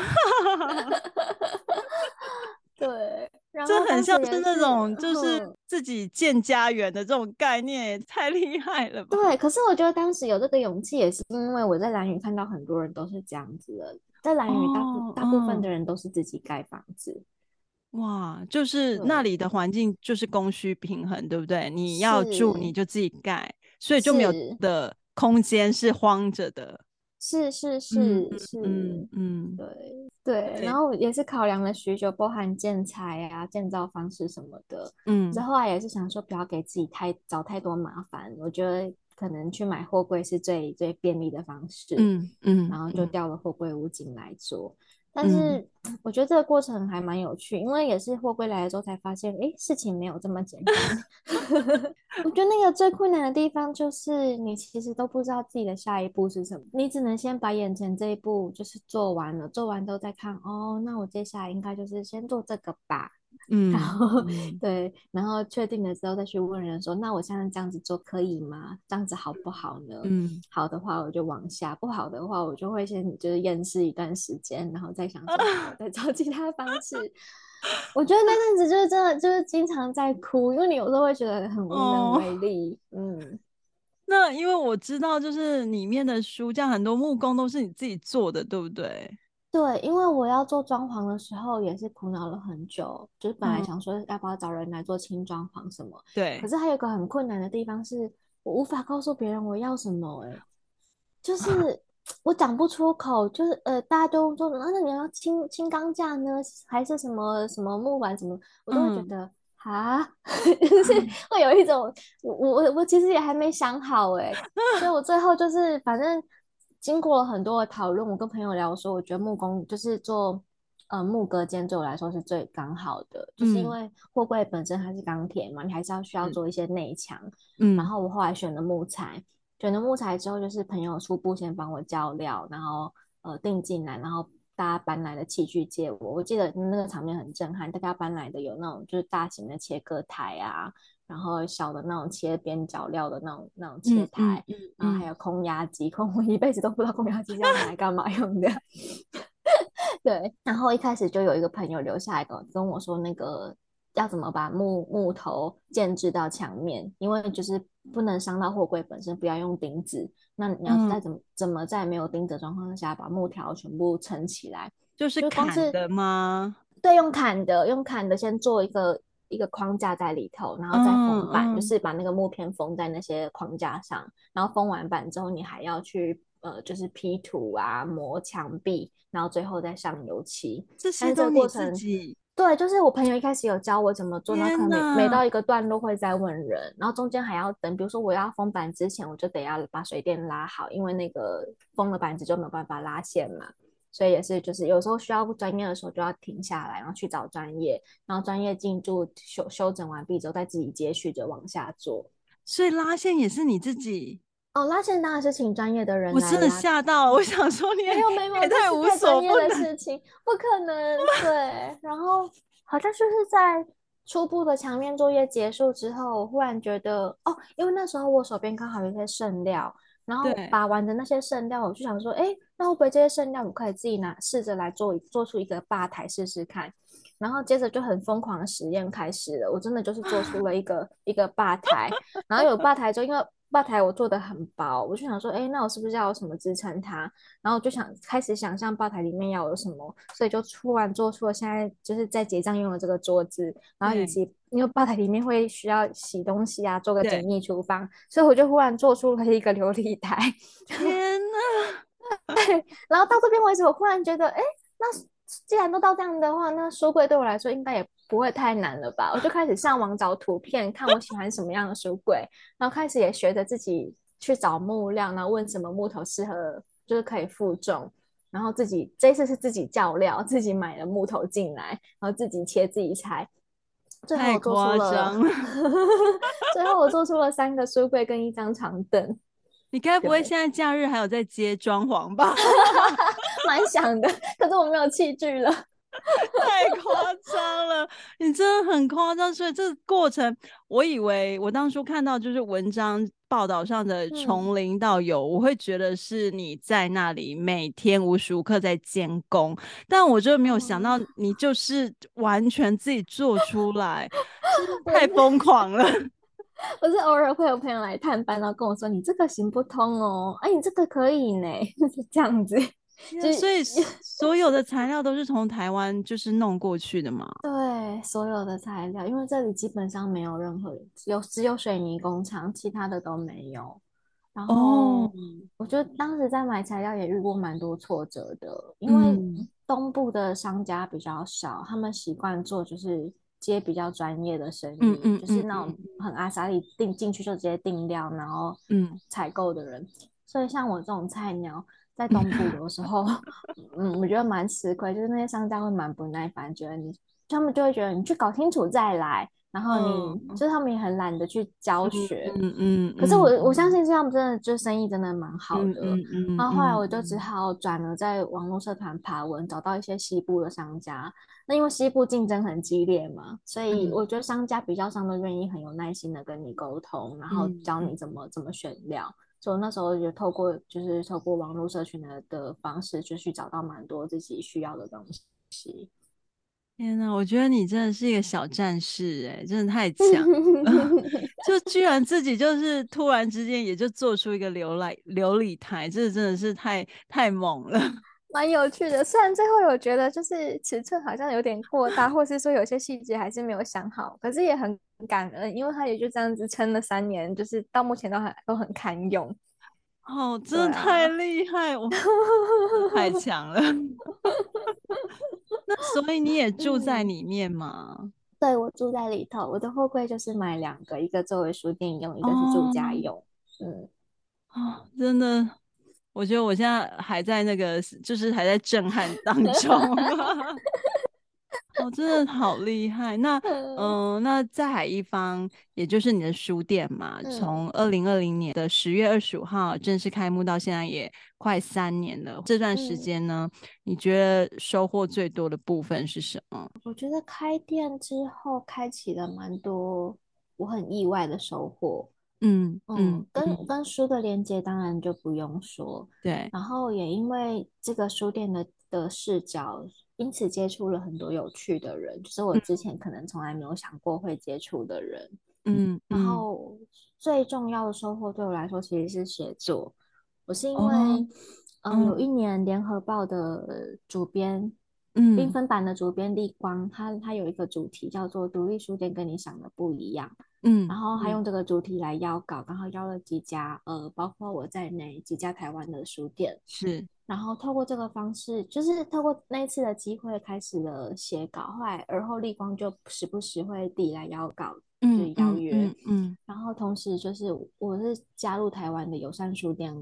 对。这很像是那种，就是自己建家园的这种概念，也太厉害了吧？对，可是我觉得当时有这个勇气，也是因为我在蓝屿看到很多人都是这样子的，在蓝屿大部、哦、大部分的人都是自己盖房子。哇，就是那里的环境就是供需平衡，对不对？你要住你就自己盖，所以就没有的空间是荒着的。是是是、嗯、是，嗯嗯，对对，然后也是考量了许久，包含建材啊、建造方式什么的，嗯，之后来也是想说不要给自己太找太多麻烦，我觉得可能去买货柜是最最便利的方式，嗯嗯，然后就调了货柜屋进来做。但是我觉得这个过程还蛮有趣，因为也是货柜来了之后才发现，哎，事情没有这么简单。我觉得那个最困难的地方就是你其实都不知道自己的下一步是什么，你只能先把眼前这一步就是做完了，做完之后再看，哦，那我接下来应该就是先做这个吧。嗯，然后、嗯、对，然后确定了之后再去问人说，那我现在这样子做可以吗？这样子好不好呢？嗯，好的话我就往下，不好的话我就会先就是验试一段时间，然后再想说 再找其他方式。我觉得那阵子就是真的就是经常在哭，因为你有时候会觉得很无能为力。哦、嗯，那因为我知道就是里面的书这样很多木工都是你自己做的，对不对？对，因为我要做装潢的时候也是苦恼了很久，就是本来想说要不要找人来做轻装潢什么，对。可是还有个很困难的地方是，我无法告诉别人我要什么，哎，就是我讲不出口，就是呃，大家都说，那那你要轻轻钢架呢，还是什么什么木板什么，我都会觉得 啊，就是会有一种，我我我其实也还没想好，哎，所以我最后就是反正。经过了很多的讨论，我跟朋友聊说，我觉得木工就是做呃木隔间，对我来说是最刚好的，嗯、就是因为货柜本身它是钢铁嘛，你还是要需要做一些内墙。嗯，然后我后来选了木材，选了木材之后，就是朋友初步先帮我交料，然后呃订进来，然后大家搬来的器具借我。我记得那个场面很震撼，大家搬来的有那种就是大型的切割台啊。然后小的那种切边角料的那种那种切台，嗯嗯嗯、然后还有空压机，空我一辈子都不知道空压机是拿来干嘛用的。对，然后一开始就有一个朋友留下来跟跟我说，那个要怎么把木木头建制到墙面，因为就是不能伤到货柜本身，不要用钉子。那你要在怎么、嗯、怎么在没有钉子的状况下把木条全部撑起来，就是砍的吗？对，用砍的，用砍的先做一个。一个框架在里头，然后再封板，就是把那个木片封在那些框架上。然后封完板之后，你还要去呃，就是 P 图啊，磨墙壁，然后最后再上油漆。这些都你自己？对，就是我朋友一开始有教我怎么做，那可能每每到一个段落会再问人，然后中间还要等。比如说我要封板之前，我就得要把水电拉好，因为那个封了板子就没有办法拉线嘛。所以也是就是有时候需要专业的时候就要停下来，然后去找专业，然后专业进驻修修整完毕之后再自己接续着往下做。所以拉线也是你自己？哦，拉线当然是请专业的人来。我真的吓到，我想说你没有没有，太无所不能的事情，不可能。对，然后好像就是在。初步的墙面作业结束之后，我忽然觉得哦，因为那时候我手边刚好有一些剩料，然后把玩的那些剩料，我就想说，哎，那会不会这些剩料我可以自己拿试着来做做出一个吧台试试看？然后接着就很疯狂的实验开始了，我真的就是做出了一个一个吧台，然后有吧台之后，因为。吧台我做的很薄，我就想说，哎，那我是不是要有什么支撑它？然后我就想开始想象吧台里面要有什么，所以就突然做出了现在就是在结账用的这个桌子，然后以及因为吧台里面会需要洗东西啊，做个简易厨房，所以我就忽然做出了一个琉璃台。天哪！对，然后到这边为止，我忽然觉得，哎，那既然都到这样的话，那书柜对我来说应该也。不会太难了吧？我就开始上网找图片，看我喜欢什么样的书柜，然后开始也学着自己去找木料，然后问什么木头适合，就是可以负重，然后自己这一次是自己叫料，自己买了木头进来，然后自己切自己裁，最后我做出了，最后我做出了三个书柜跟一张长凳。你该不会现在假日还有在接装潢吧？蛮想的，可是我没有器具了。太夸张了，你真的很夸张。所以这个过程，我以为我当初看到就是文章报道上的从零到有，嗯，我会觉得是你在那里每天无时无刻在监工，但我就没有想到你就是完全自己做出来，太疯狂了。我是偶尔会有朋友来探班，然后跟我说：“你这个行不通哦，哎，你这个可以呢。”就 是这样子。所以所有的材料都是从台湾就是弄过去的嘛？对，所有的材料，因为这里基本上没有任何有只有水泥工厂，其他的都没有。然后我觉得当时在买材料也遇过蛮多挫折的，因为东部的商家比较少，他们习惯做就是接比较专业的生意，嗯嗯，就是那种很阿莎力订进去就直接定料，然后嗯采购的人。所以像我这种菜鸟。在东部 有时候，嗯，我觉得蛮吃亏，就是那些商家会蛮不耐烦，觉得你，他们就会觉得你去搞清楚再来，然后你，嗯、就是他们也很懒得去教学，嗯嗯，嗯。可是我我相信这样真的就生意真的蛮好的，嗯嗯，嗯。然后后来我就只好转了，在网络社团爬文，找到一些西部的商家。那因为西部竞争很激烈嘛，所以我觉得商家比较上都愿意很有耐心的跟你沟通，然后教你怎么怎么选料。所以那时候就透过就是透过网络社群的的方式，就去找到蛮多自己需要的东西。天呐，我觉得你真的是一个小战士哎，真的太强！就居然自己就是突然之间也就做出一个流来琉璃台，这真的是太太猛了。蛮有趣的，虽然最后有觉得就是尺寸好像有点过大，或是说有些细节还是没有想好，可是也很感恩，因为他也就这样子撑了三年，就是到目前都还都很堪用。哦，真的太厉害，啊、我太 强了。那所以你也住在里面吗？嗯、对，我住在里头，我的货柜就是买两个，一个作为书店用，一个是住家用。哦、嗯，哦，真的。我觉得我现在还在那个，就是还在震撼当 中。我、哦、真的好厉害。那 嗯、呃，那在海一方，也就是你的书店嘛，从二零二零年的十月二十五号正式开幕到现在也快三年了。这段时间呢，你觉得收获最多的部分是什么？我觉得开店之后开启了蛮多我很意外的收获。嗯嗯，跟跟书的连接当然就不用说，对。然后也因为这个书店的的视角，因此接触了很多有趣的人，就是我之前可能从来没有想过会接触的人。嗯，然后最重要的收获对我来说其实是写作。我是因为，嗯、哦呃，有一年联合报的主编，嗯，缤纷版的主编立光，他他有一个主题叫做“独立书店跟你想的不一样”。嗯，然后他用这个主题来邀稿，然后邀了几家，呃，包括我在内几家台湾的书店。是，然后透过这个方式，就是透过那一次的机会，开始了写稿。后来，而后立光就时不时会递来邀稿，嗯，就、邀约，嗯，嗯，嗯，然后同时就是我是加入台湾的友善书店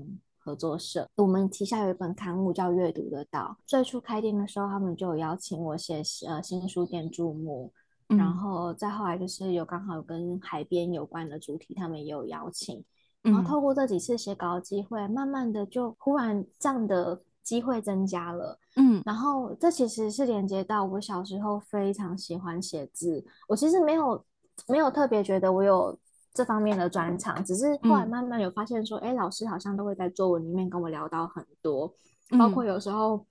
合作社，我们旗下有一本刊物叫《阅读的岛》。最初开店的时候，他们就有邀请我写呃新书店注目，嗯、然后再后来就是有刚好跟海边有关的主题，他们也有邀请。然后透过这几次写稿的机会，慢慢的就忽然这样的机会增加了。嗯，然后这其实是连接到我小时候非常喜欢写字，我其实没有没有特别觉得我有。这方面的专长，只是后来慢慢有发现说，哎、嗯，老师好像都会在作文里面跟我聊到很多，嗯、包括有时候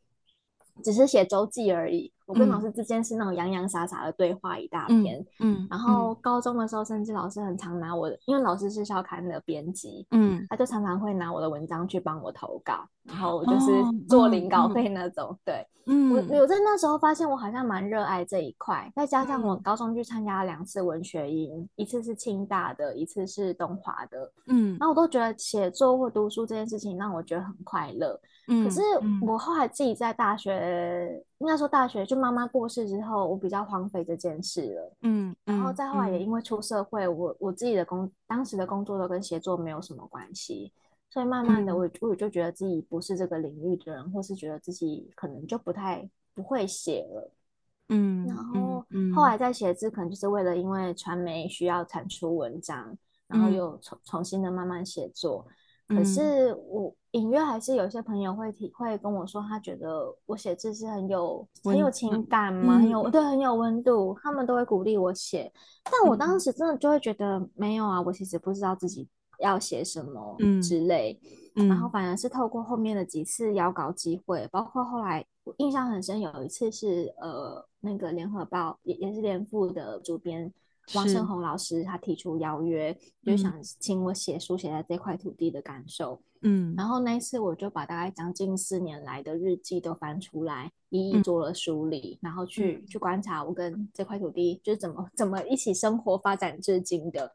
只是写周记而已。我跟老师之间是那种洋洋洒洒的对话一大篇，嗯，嗯然后高中的时候，甚至老师很常拿我的，因为老师是校刊的编辑，嗯，他就常常会拿我的文章去帮我投稿，然后就是做领稿费。那种，哦、对，嗯，我。我在那时候发现我好像蛮热爱这一块，再加上我高中去参加了两次文学营，一次是清大的，一次是东华的，嗯，然后我都觉得写作或读书这件事情让我觉得很快乐。可是我后来自己在大学，应该说大学就妈妈过世之后，我比较荒废这件事了。嗯，然后再后来也因为出社会，我我自己的工当时的工作都跟写作没有什么关系，所以慢慢的我我就觉得自己不是这个领域的人，或是觉得自己可能就不太不会写了。嗯，然后后来在写字，可能就是为了因为传媒需要产出文章，然后又重重新的慢慢写作。可是我隐约还是有些朋友会体会跟我说，他觉得我写字是很有很有情感嘛，很有对很有温度，他们都会鼓励我写。但我当时真的就会觉得没有啊，我其实不知道自己要写什么之类。然后反而是透过后面的几次邀稿机会，包括后来我印象很深，有一次是呃那个联合报也也是联副的主编。王胜宏老师他提出邀约，就想请我写书写在这块土地的感受。嗯，然后那一次我就把大概将近四年来的日记都翻出来，一一做了梳理，嗯、然后去、嗯、去观察我跟这块土地就是怎么怎么一起生活发展至今的。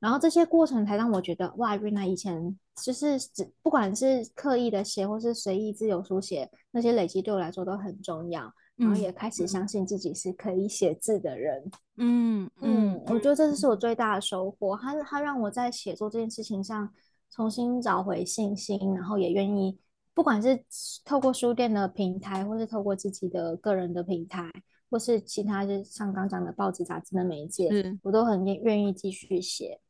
然后这些过程才让我觉得，哇，原来以前就是只不管是刻意的写或是随意自由书写，那些累积对我来说都很重要。然后也开始相信自己是可以写字的人。嗯嗯，嗯，我觉得这是我最大的收获。他他让我在写作这件事情上重新找回信心，然后也愿意，不管是透过书店的平台，或是透过自己的个人的平台，或是其他就像刚讲的报纸杂志的媒介，我都很愿愿意继续写。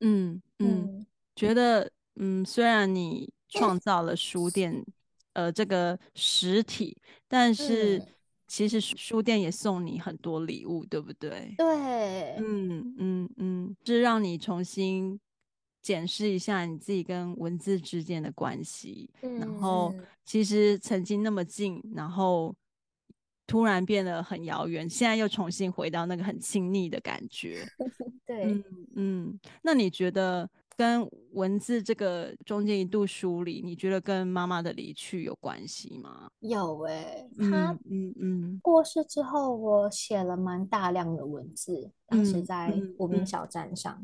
嗯嗯，嗯觉得嗯，虽然你创造了书店。呃，这个实体，但是其实书店也送你很多礼物，对不对？对，嗯嗯嗯，是让你重新检视一下你自己跟文字之间的关系，嗯、然后其实曾经那么近，然后突然变得很遥远，现在又重新回到那个很亲密的感觉。对，嗯嗯，那你觉得？跟文字这个中间一度梳理，你觉得跟妈妈的离去有关系吗？有哎、欸，他嗯嗯过世之后，我写了蛮大量的文字，当时在无名小站上，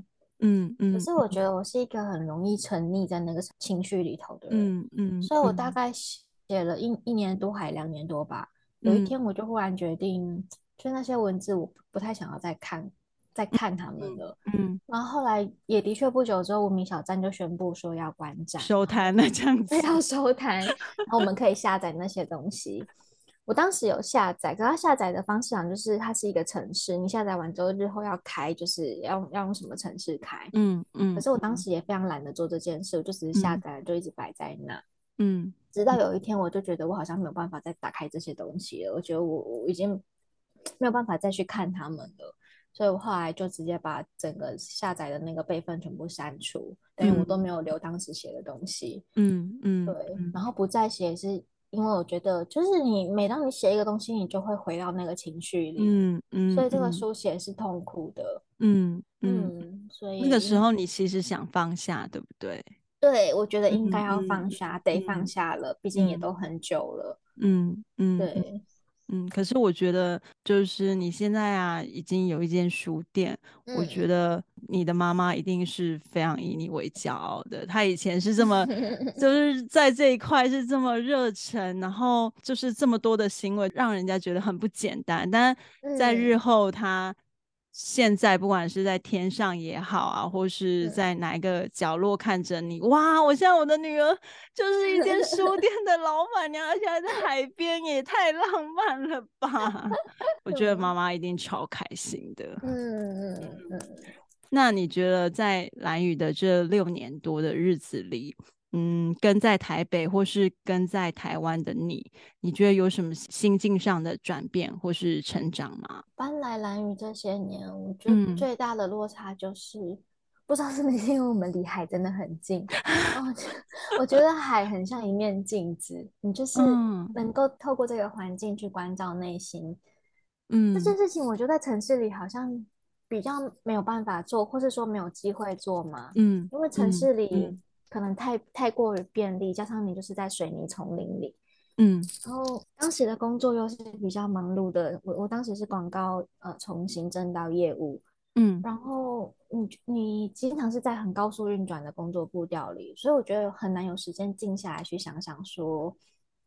嗯嗯。嗯嗯可是我觉得我是一个很容易沉溺在那个情绪里头的人，嗯所以我大概写了一一年多还两年多吧。嗯、有一天我就忽然决定，就那些文字我不太想要再看。在看他们了，嗯，然后后来也的确不久之后，无名小站就宣布说要关站，收摊了这样子，要收摊，然后我们可以下载那些东西。我当时有下载，可它下载的方式好像就是它是一个城市，你下载完之后日后要开，就是要要用什么城市开，嗯嗯。可是我当时也非常懒得做这件事，我就只是下载了，就一直摆在那，嗯。直到有一天，我就觉得我好像没有办法再打开这些东西了，我觉得我我已经没有办法再去看他们了。所以我后来就直接把整个下载的那个备份全部删除，等于我都没有留当时写的东西。嗯嗯，对。然后不再写，是因为我觉得，就是你每当你写一个东西，你就会回到那个情绪里。嗯嗯。所以这个书写是痛苦的。嗯嗯。所以那个时候你其实想放下，对不对？对，我觉得应该要放下，得放下了，毕竟也都很久了。嗯嗯。对。嗯，可是我觉得，就是你现在啊，已经有一间书店，嗯、我觉得你的妈妈一定是非常以你为骄傲的。她以前是这么，就 是在这一块是这么热忱，然后就是这么多的行为，让人家觉得很不简单。但在日后，她现在不管是在天上也好啊，或是在哪一个角落看着你，哇！我现在我的女儿就是一间书店的老板娘，而且还在海边，也太浪漫了吧！我觉得妈妈一定超开心的。嗯嗯嗯。那你觉得在兰宇的这六年多的日子里，嗯，跟在台北或是跟在台湾的你，你觉得有什么心境上的转变或是成长吗？搬来兰屿这些年，我觉得最大的落差就是，嗯、不知道是不是因为我们离海真的很近，我觉得海很像一面镜子，你就是能够透过这个环境去关照内心。嗯，这件事情我觉得在城市里好像比较没有办法做，或是说没有机会做嘛。嗯，因为城市里。可能太太过于便利，加上你就是在水泥丛林里，嗯，然后当时的工作又是比较忙碌的，我我当时是广告呃从行政到业务，嗯，然后你你经常是在很高速运转的工作步调里，所以我觉得很难有时间静下来去想想说，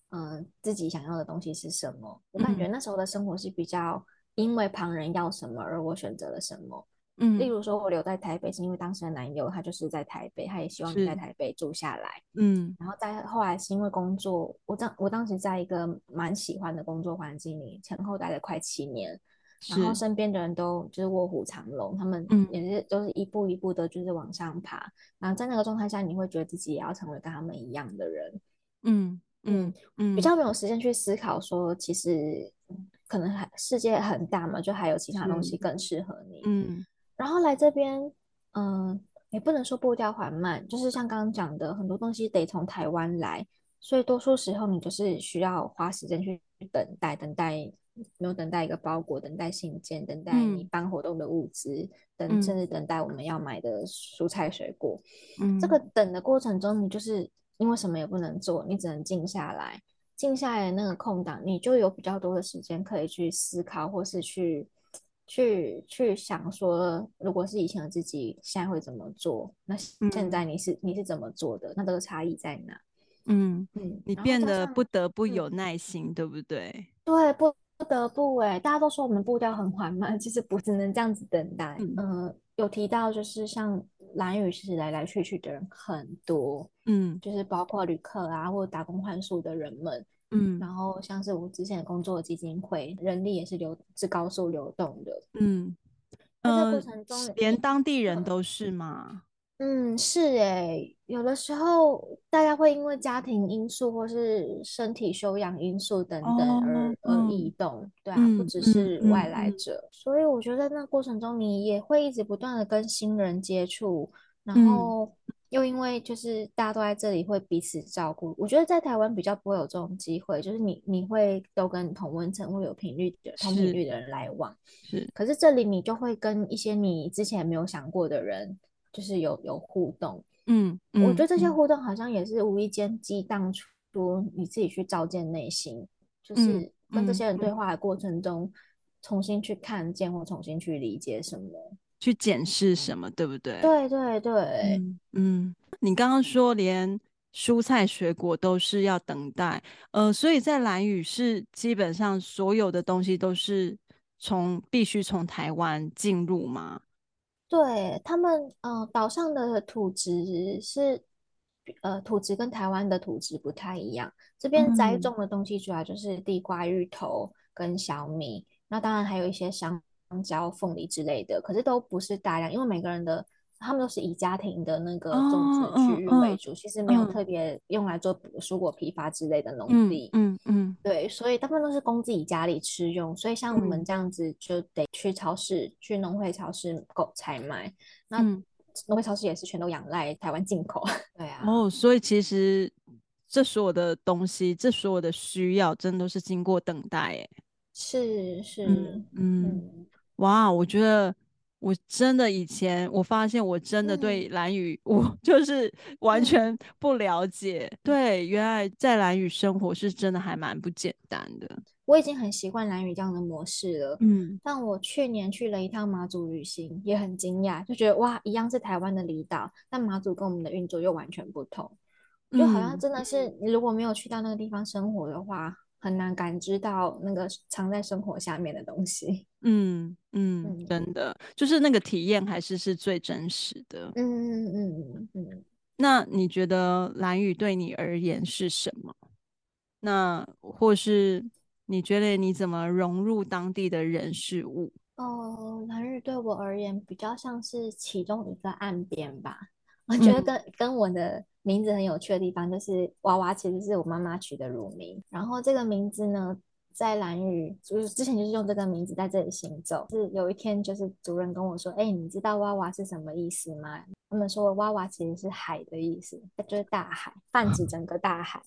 嗯、呃，自己想要的东西是什么。我感觉那时候的生活是比较因为旁人要什么而我选择了什么。嗯，例如说，我留在台北是因为当时的男友他就是在台北，他也希望你在台北住下来。嗯，然后再后来是因为工作，我当我当时在一个蛮喜欢的工作环境里，前后待了快七年，然后身边的人都就是卧虎藏龙，他们也是都是一步一步的，就是往上爬。嗯、然后在那个状态下，你会觉得自己也要成为跟他们一样的人。嗯嗯嗯，比较没有时间去思考说，其实可能还世界很大嘛，就还有其他东西更适合你。嗯。然后来这边，嗯，也不能说步调缓慢，就是像刚刚讲的，很多东西得从台湾来，所以多数时候你就是需要花时间去等待，等待，没有等待一个包裹，等待信件，等待你办活动的物资，嗯、等甚至等待我们要买的蔬菜水果。嗯，这个等的过程中，你就是因为什么也不能做，你只能静下来，静下来的那个空档，你就有比较多的时间可以去思考，或是去。去去想说，如果是以前的自己，现在会怎么做？那现在你是、嗯、你是怎么做的？那这个差异在哪？嗯嗯，你变得不得不有耐心，嗯、对不对？对，不不得不哎、欸，大家都说我们步调很缓慢，其实不只能这样子等待。嗯、呃，有提到就是像蓝屿，其实来来去去的人很多，嗯，就是包括旅客啊，或者打工换宿的人们。嗯，然后像是我之前工作的基金会，人力也是流是高速流动的。嗯，在过程中、呃、连当地人都是吗？嗯，是诶，有的时候大家会因为家庭因素或是身体休养因素等等而、哦、而异动，嗯、对啊，不只是外来者，嗯嗯嗯、所以我觉得在那过程中你也会一直不断的跟新人接触，然后。嗯又因为就是大家都在这里会彼此照顾，我觉得在台湾比较不会有这种机会，就是你你会都跟同温层会有频率的同频率的人来往，是。可是这里你就会跟一些你之前没有想过的人，就是有有互动，嗯，嗯，我觉得这些互动好像也是无意间激荡出你自己去照见内心，就是跟这些人对话的过程中，重新去看见或重新去理解什么。去检视什么，对不对？对对对，嗯，嗯，你刚刚说连蔬菜水果都是要等待，呃，所以在兰屿是基本上所有的东西都是从必须从台湾进入吗？对，他们，呃，岛上的土质是，呃，土质跟台湾的土质不太一样，这边栽种的东西主要就是地瓜、芋头跟小米，那当然还有一些香。香蕉、凤梨之类的，可是都不是大量，因为每个人的他们都是以家庭的那个种植区域为主，哦嗯、其实没有特别用来做蔬果批发之类的农地。嗯嗯，嗯对，所以大部分都是供自己家里吃用。所以像我们这样子，就得去超市、嗯、去农会超市购采买。那农会超市也是全都仰赖台湾进口。对啊。哦，所以其实这所有的东西，这所有的需要，真的都是经过等待。哎，是是，嗯哇，我觉得我真的以前我发现我真的对蓝雨，嗯、我就是完全不了解。嗯、对，原来在蓝雨生活是真的还蛮不简单的。我已经很习惯蓝雨这样的模式了。嗯，但我去年去了一趟马祖旅行，也很惊讶，就觉得哇，一样是台湾的离岛，但马祖跟我们的运作又完全不同，就好像真的是你如果没有去到那个地方生活的话。很难感知到那个藏在生活下面的东西。嗯嗯，嗯，真的，就是那个体验还是是最真实的。嗯嗯嗯嗯。那你觉得蓝雨对你而言是什么？那或是你觉得你怎么融入当地的人事物？哦，蓝屿对我而言比较像是其中一个岸边吧。我觉得跟、嗯、跟我的名字很有趣的地方，就是娃娃其实是我妈妈取的乳名。然后这个名字呢，在蓝屿就是之前就是用这个名字在这里行走。是有一天，就是主人跟我说：“哎，你知道娃娃是什么意思吗？”他们说娃娃其实是海的意思，就是大海，泛指整个大海。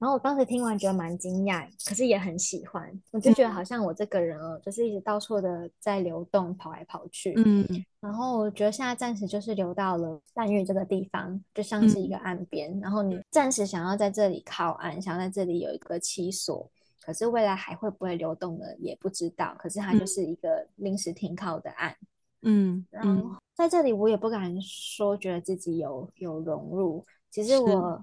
然后我当时听完觉得蛮惊讶，可是也很喜欢。我就觉得好像我这个人哦，就是一直到处的在流动，跑来跑去。嗯。然后我觉得现在暂时就是流到了兰屿这个地方，就像是一个岸边。嗯。然后你暂时想要在这里靠岸，想要在这里有一个栖所，可是未来还会不会流动呢？也不知道。可是它就是一个临时停靠的岸。嗯。然后在这里，我也不敢说觉得自己有有融入。其实我。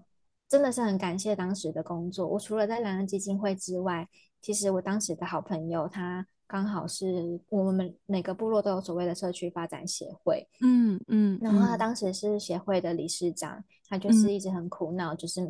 真的是很感谢当时的工作。我除了在蓝恩基金会之外，其实我当时的好朋友，他刚好是我们每个部落都有所谓的社区发展协会，嗯嗯，然后他当时是协会的理事长，他就是一直很苦恼，嗯、就是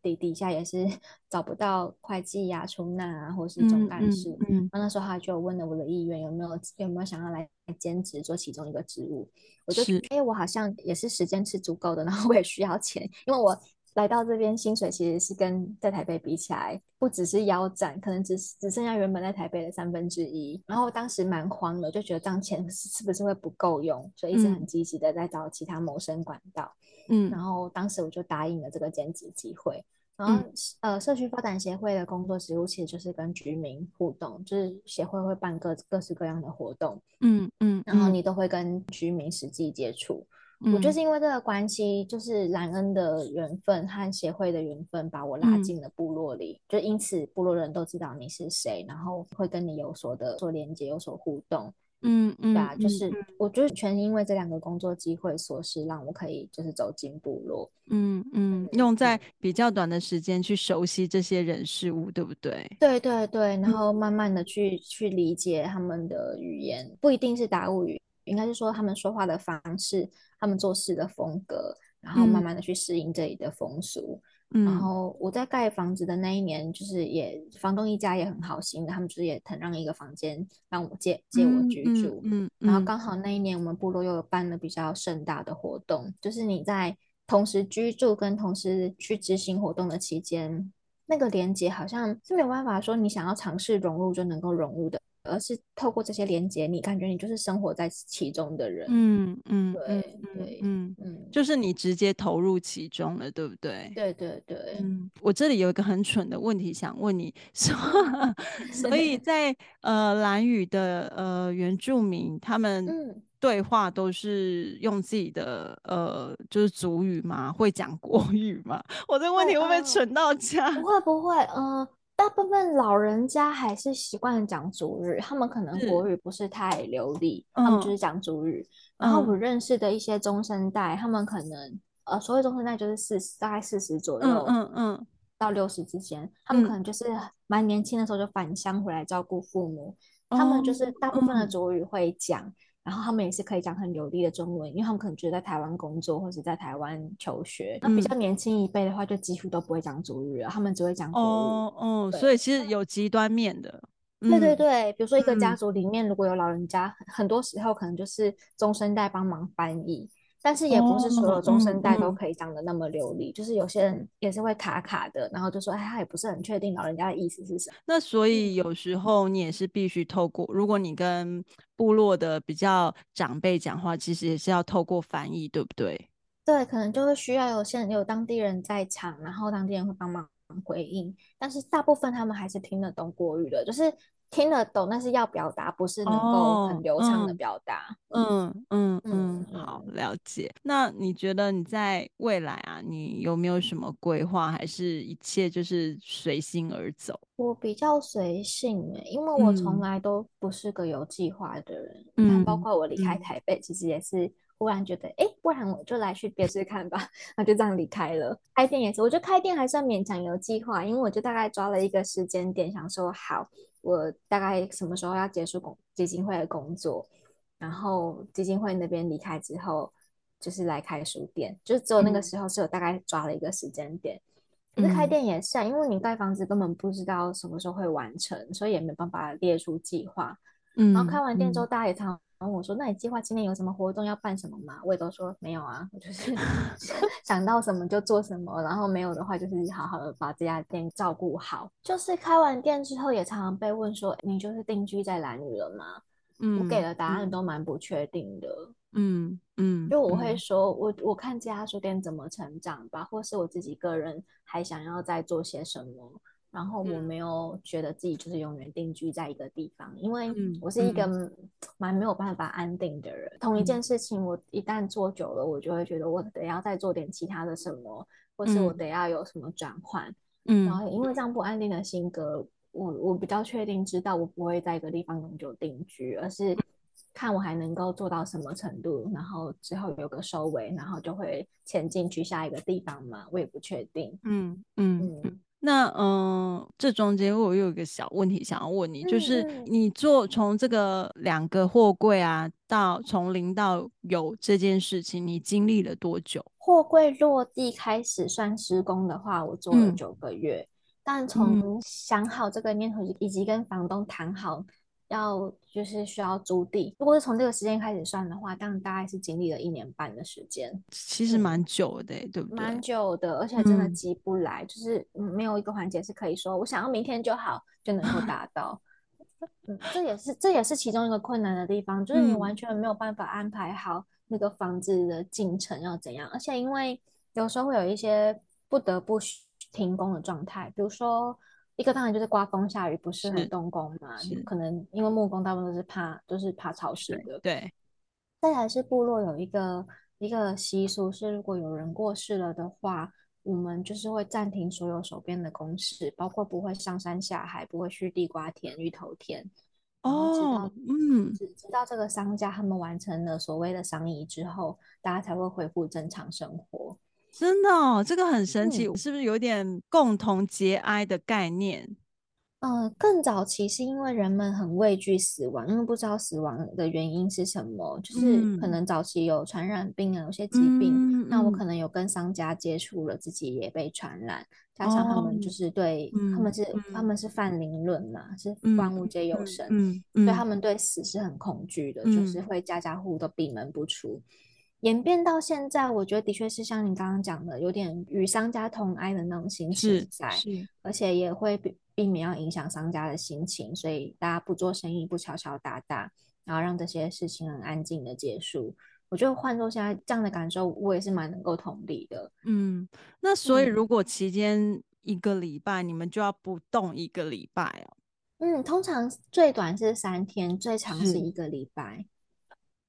底底下也是 找不到会计呀、啊、出纳啊，或是总干事，嗯，嗯，嗯，那时候他就问了我的意愿，有没有有没有想要来兼职做其中一个职务，我就觉得，哎，我好像也是时间是足够的，然后我也需要钱，因为我。来到这边，薪水其实是跟在台北比起来，不只是腰斩，可能只只剩下原本在台北的三分之一。然后当时蛮慌的，就觉得这样钱是不是会不够用，所以一直很积极的在找其他谋生管道。嗯，然后当时我就答应了这个兼职机会。然后、嗯、呃，社区发展协会的工作职务其实就是跟居民互动，就是协会会办各各式各样的活动。嗯嗯，然后你都会跟居民实际接触。我就是因为这个关系，就是兰恩的缘分和协会的缘分，把我拉进了部落里，嗯、就因此部落人都知道你是谁，然后会跟你有所的所连接，有所互动。嗯嗯，对啊，就是我觉得全因为这两个工作机会所是，让我可以就是走进部落。嗯嗯，用在比较短的时间去熟悉这些人事物，对不对？对对对，然后慢慢的去、嗯、去理解他们的语言，不一定是达悟语。应该是说他们说话的方式，他们做事的风格，然后慢慢的去适应这里的风俗。嗯、然后我在盖房子的那一年，就是也房东一家也很好心的，他们就是也腾让一个房间让我借借我居住。嗯，嗯，嗯，然后刚好那一年我们部落又有办了比较盛大的活动，就是你在同时居住跟同时去执行活动的期间，那个连接好像是没有办法说你想要尝试融入就能够融入的。而是透过这些连接，你感觉你就是生活在其中的人。嗯嗯，对对嗯嗯，就是你直接投入其中了，对不对？对对对。嗯，我这里有一个很蠢的问题想问你，说，所以在呃蓝语的呃原住民，他们对话都是用自己的呃就是族语吗？会讲国语吗？我这个问题会不会蠢到家？不会不会，嗯、呃。大部分老人家还是习惯讲主语，他们可能国语不是太流利，他们就是讲族语。然后我认识的一些中生代，他们可能呃，所谓中生代就是四十，大概四十左右，嗯嗯，到六十之间，他们可能就是蛮年轻的时候就返乡回来照顾父母，他们就是大部分的主语会讲。然后他们也是可以讲很流利的中文，因为他们可能觉得在台湾工作或者在台湾求学。那、嗯、比较年轻一辈的话，就几乎都不会讲主语了，他们只会讲国语。哦哦，所以其实有极端面的。嗯、对对对，比如说一个家族里面如果有老人家，嗯、很多时候可能就是中生代帮忙翻译。但是也不是所有中生代都可以讲的那么流利，哦嗯嗯、就是有些人也是会卡卡的，然后就说，哎，他也不是很确定老人家的意思是什么。那所以有时候你也是必须透过，如果你跟部落的比较长辈讲话，其实也是要透过翻译，对不对？对，可能就会需要有些人有当地人在场，然后当地人会帮忙回应，但是大部分他们还是听得懂国语的，就是。听得懂，但是要表达不是能够很流畅的表达。嗯嗯嗯，好，了解。那你觉得你在未来啊，你有没有什么规划，还是一切就是随心而走？我比较随性诶，因为我从来都不是个有计划的人。嗯，包括我离开台北，其实也是忽然觉得，哎，不然我就来去别试看吧，那就这样离开了。开店也是，我觉得开店还算勉强有计划，因为我就大概抓了一个时间点，想说好，我大概什么时候要结束工基金会的工作，然后基金会那边离开之后，就是来开书店，就是只有那个时候是有大概抓了一个时间点。可是开店也是啊，因为你盖房子根本不知道什么时候会完成，所以也没办法列出计划。嗯，然后开完店之后，大家也常问我说：“那你计划今年有什么活动要办什么吗？”我也都说没有啊，我就是 想到什么就做什么，然后没有的话就是好好的把这家店照顾好。就是开完店之后，也常常被问说：“你就是定居在兰屿了吗？”嗯，我给的答案都蛮不确定的。嗯嗯，就我会说我我看这家书店怎么成长吧，或是我自己个人还想要再做些什么。然后我没有觉得自己就是永远定居在一个地方，因为我是一个蛮没有办法安定的人。同一件事情，我一旦做久了，我就会觉得我得要再做点其他的什么，或是我得要有什么转换。嗯，然后因为这样不安定的性格，我我比较确定知道我不会在一个地方永久定居，而是看我还能够做到什么程度，然后之后有个收尾，然后就会前进去下一个地方嘛。我也不确定。嗯嗯。嗯那嗯，这中间我有一个小问题想要问你，就是你做从这个两个货柜啊，到从零到有这件事情，你经历了多久？货柜落地开始算施工的话，我做了九个月，嗯、但从想好这个念头以及跟房东谈好。要就是需要租地，如果是从这个时间开始算的话，当然大概是经历了一年半的时间，其实蛮久的，对不对？蛮久的，而且真的急不来，嗯、就是没有一个环节是可以说我想要明天就好就能够达 到。嗯，这也是这也是其中一个困难的地方，就是你完全没有办法安排好那个房子的进程要怎样，而且因为有时候会有一些不得不停工的状态，比如说。一个当然就是刮风下雨不适合动工嘛，可能因为木工大部分都是怕都是怕潮湿的。对。再来是部落有一个一个习俗是，如果有人过世了的话，我们就是会暂停所有手边的公事，包括不会上山下海，不会去地瓜田、芋头田。哦。嗯，直直到这个商家他们完成了所谓的丧仪之后，大家才会恢复正常生活。真的哦，这个很神奇，嗯、是不是有点共同节哀的概念？更早期是因为人们很畏惧死亡，因为不知道死亡的原因是什么，就是可能早期有传染病啊，有些疾病，嗯、那我可能有跟商家接触了，自己也被传染，嗯、加上他们就是对，哦、他们是、嗯、他们是泛灵论嘛，是万物皆有神，所以他们对死是很恐惧的，嗯、就是会家家户户都闭门不出。演变到现在，我觉得的确是像你刚刚讲的，有点与商家同哀的那种心情在，而且也会避避免要影响商家的心情，所以大家不做生意，不敲敲打打，然后让这些事情很安静的结束。我觉得换做现在这样的感受，我也是蛮能够同理的。嗯，那所以如果期间一个礼拜，嗯、你们就要不动一个礼拜哦？嗯，通常最短是三天，最长是一个礼拜。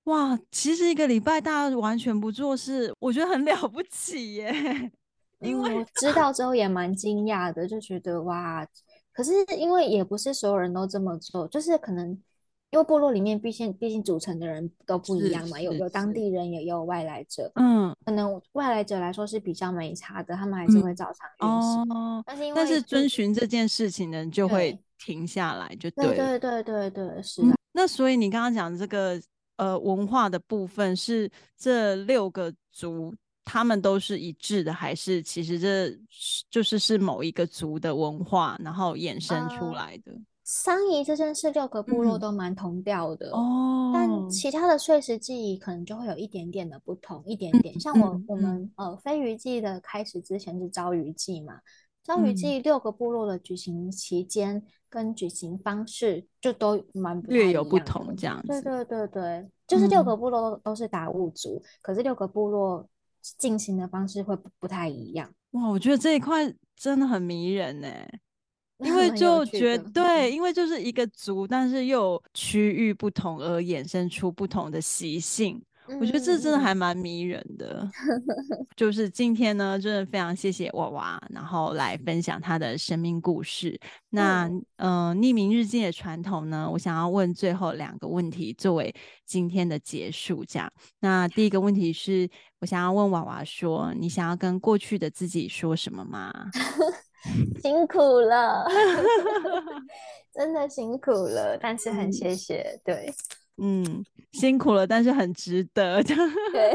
哇，其实一个礼拜大家完全不做事，我觉得很 了不起耶。因为、知道之后也蛮惊讶的，就觉得哇，可是因为也不是所有人都这么做，就是可能因为部落里面毕竟毕竟组成的人都不一样嘛，有有当地人，也有外来者。嗯，可能外来者来说是比较没差的，他们还是会照常运行。哦，但是因为但是遵循这件事情的人就会停下来，就对，对对对对对，是的、啊嗯。那所以你刚刚讲的这个。呃，文化的部分是这六个族，他们都是一致的，还是其实这就是是某一个族的文化，然后衍生出来的？丧仪、呃、这件事，六个部落都蛮同调的、嗯、哦，但其他的碎石记忆可能就会有一点点的不同，一点点。像我、嗯、我们呃飞鱼祭的开始之前是朝鱼祭嘛。朝鱼祭六个部落的举行期间跟举行方式就都蛮略有不同，这样子。对对对对，就是六个部落都都是达悟族，嗯、可是六个部落进行的方式会不太一样。哇，我觉得这一块真的很迷人呢，因为就觉得对，因为就是一个族，但是又区域不同而衍生出不同的习性。我觉得这真的还蛮迷人的。就是今天呢，真的非常谢谢娃娃，然后来分享他的生命故事。那嗯、呃，匿名日记的传统呢，我想要问最后两个问题作为今天的结束。这样，那第一个问题是我想要问娃娃说，你想要跟过去的自己说什么吗？辛苦了，真的辛苦了，但是很谢谢。嗯、对，嗯，辛苦了，但是很值得。对，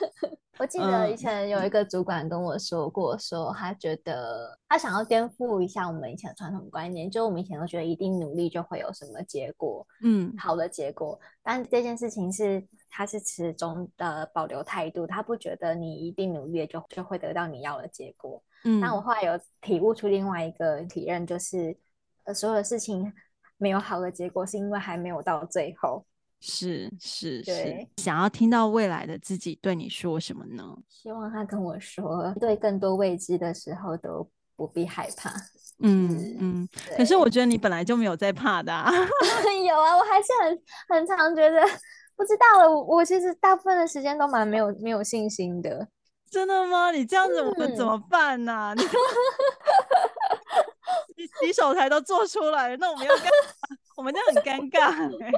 我记得以前有一个主管跟我说过，说他觉得他想要颠覆一下我们以前的传统观念，就我们以前都觉得一定努力就会有什么结果，嗯，好的结果。但这件事情是他是始终的保留态度，他不觉得你一定努力就就会得到你要的结果。嗯，那我后来有体悟出另外一个体认，就是呃，所有的事情没有好的结果，是因为还没有到最后。是是是，想要听到未来的自己对你说什么呢？希望他跟我说，对更多未知的时候都不必害怕。嗯嗯，可是我觉得你本来就没有在怕的啊。有啊，我还是很很常觉得不知道了。我我其实大部分的时间都蛮没有没有信心的。真的吗？你这样子我们怎么办呢、啊？嗯、你 洗手台都做出来，那我们要？我们就很尴尬、欸。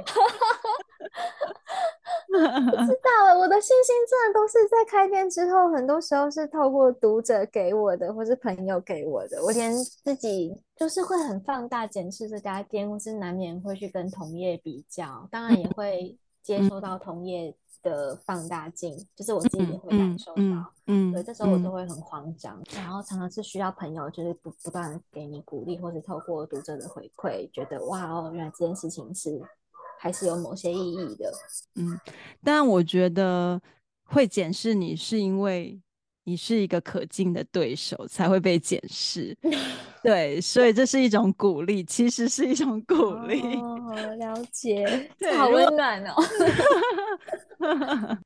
知道了，我的信心真的都是在开店之后，很多时候是透过读者给我的，或是朋友给我的。我连自己就是会很放大检视这家店，或是难免会去跟同业比较，当然也会接收到同业。的放大镜，就是我自己也会感受到，嗯，嗯，对，这时候我都会很慌张，嗯，然后常常是需要朋友，就是不不断给你鼓励，或者透过读者的回馈，觉得哇哦，原来这件事情是还是有某些意义的，嗯，但我觉得会检视你是因为。你是一个可敬的对手，才会被检视。对，所以这是一种鼓励，其实是一种鼓励。哦，了解，对，好温暖哦。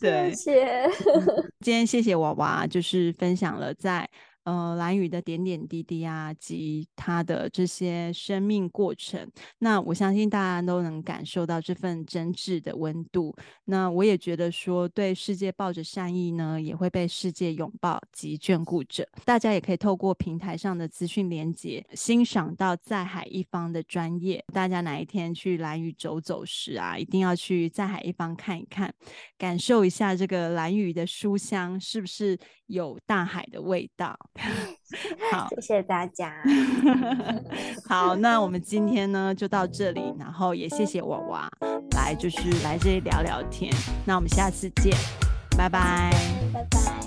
对，谢谢。今天谢谢娃娃，就是分享了在。呃，兰宇的点点滴滴啊，及他的这些生命过程，那我相信大家都能感受到这份真挚的温度。那我也觉得说，对世界抱着善意呢，也会被世界拥抱及眷顾着。大家也可以透过平台上的资讯连接，欣赏到在海一方的专业。大家哪一天去兰屿走走时啊，一定要去在海一方看一看，感受一下这个兰屿的书香，是不是有大海的味道？好，谢谢大家。好，那我们今天呢就到这里，然后也谢谢娃娃来，就是来这里聊聊天。那我们下次见，拜拜，拜拜。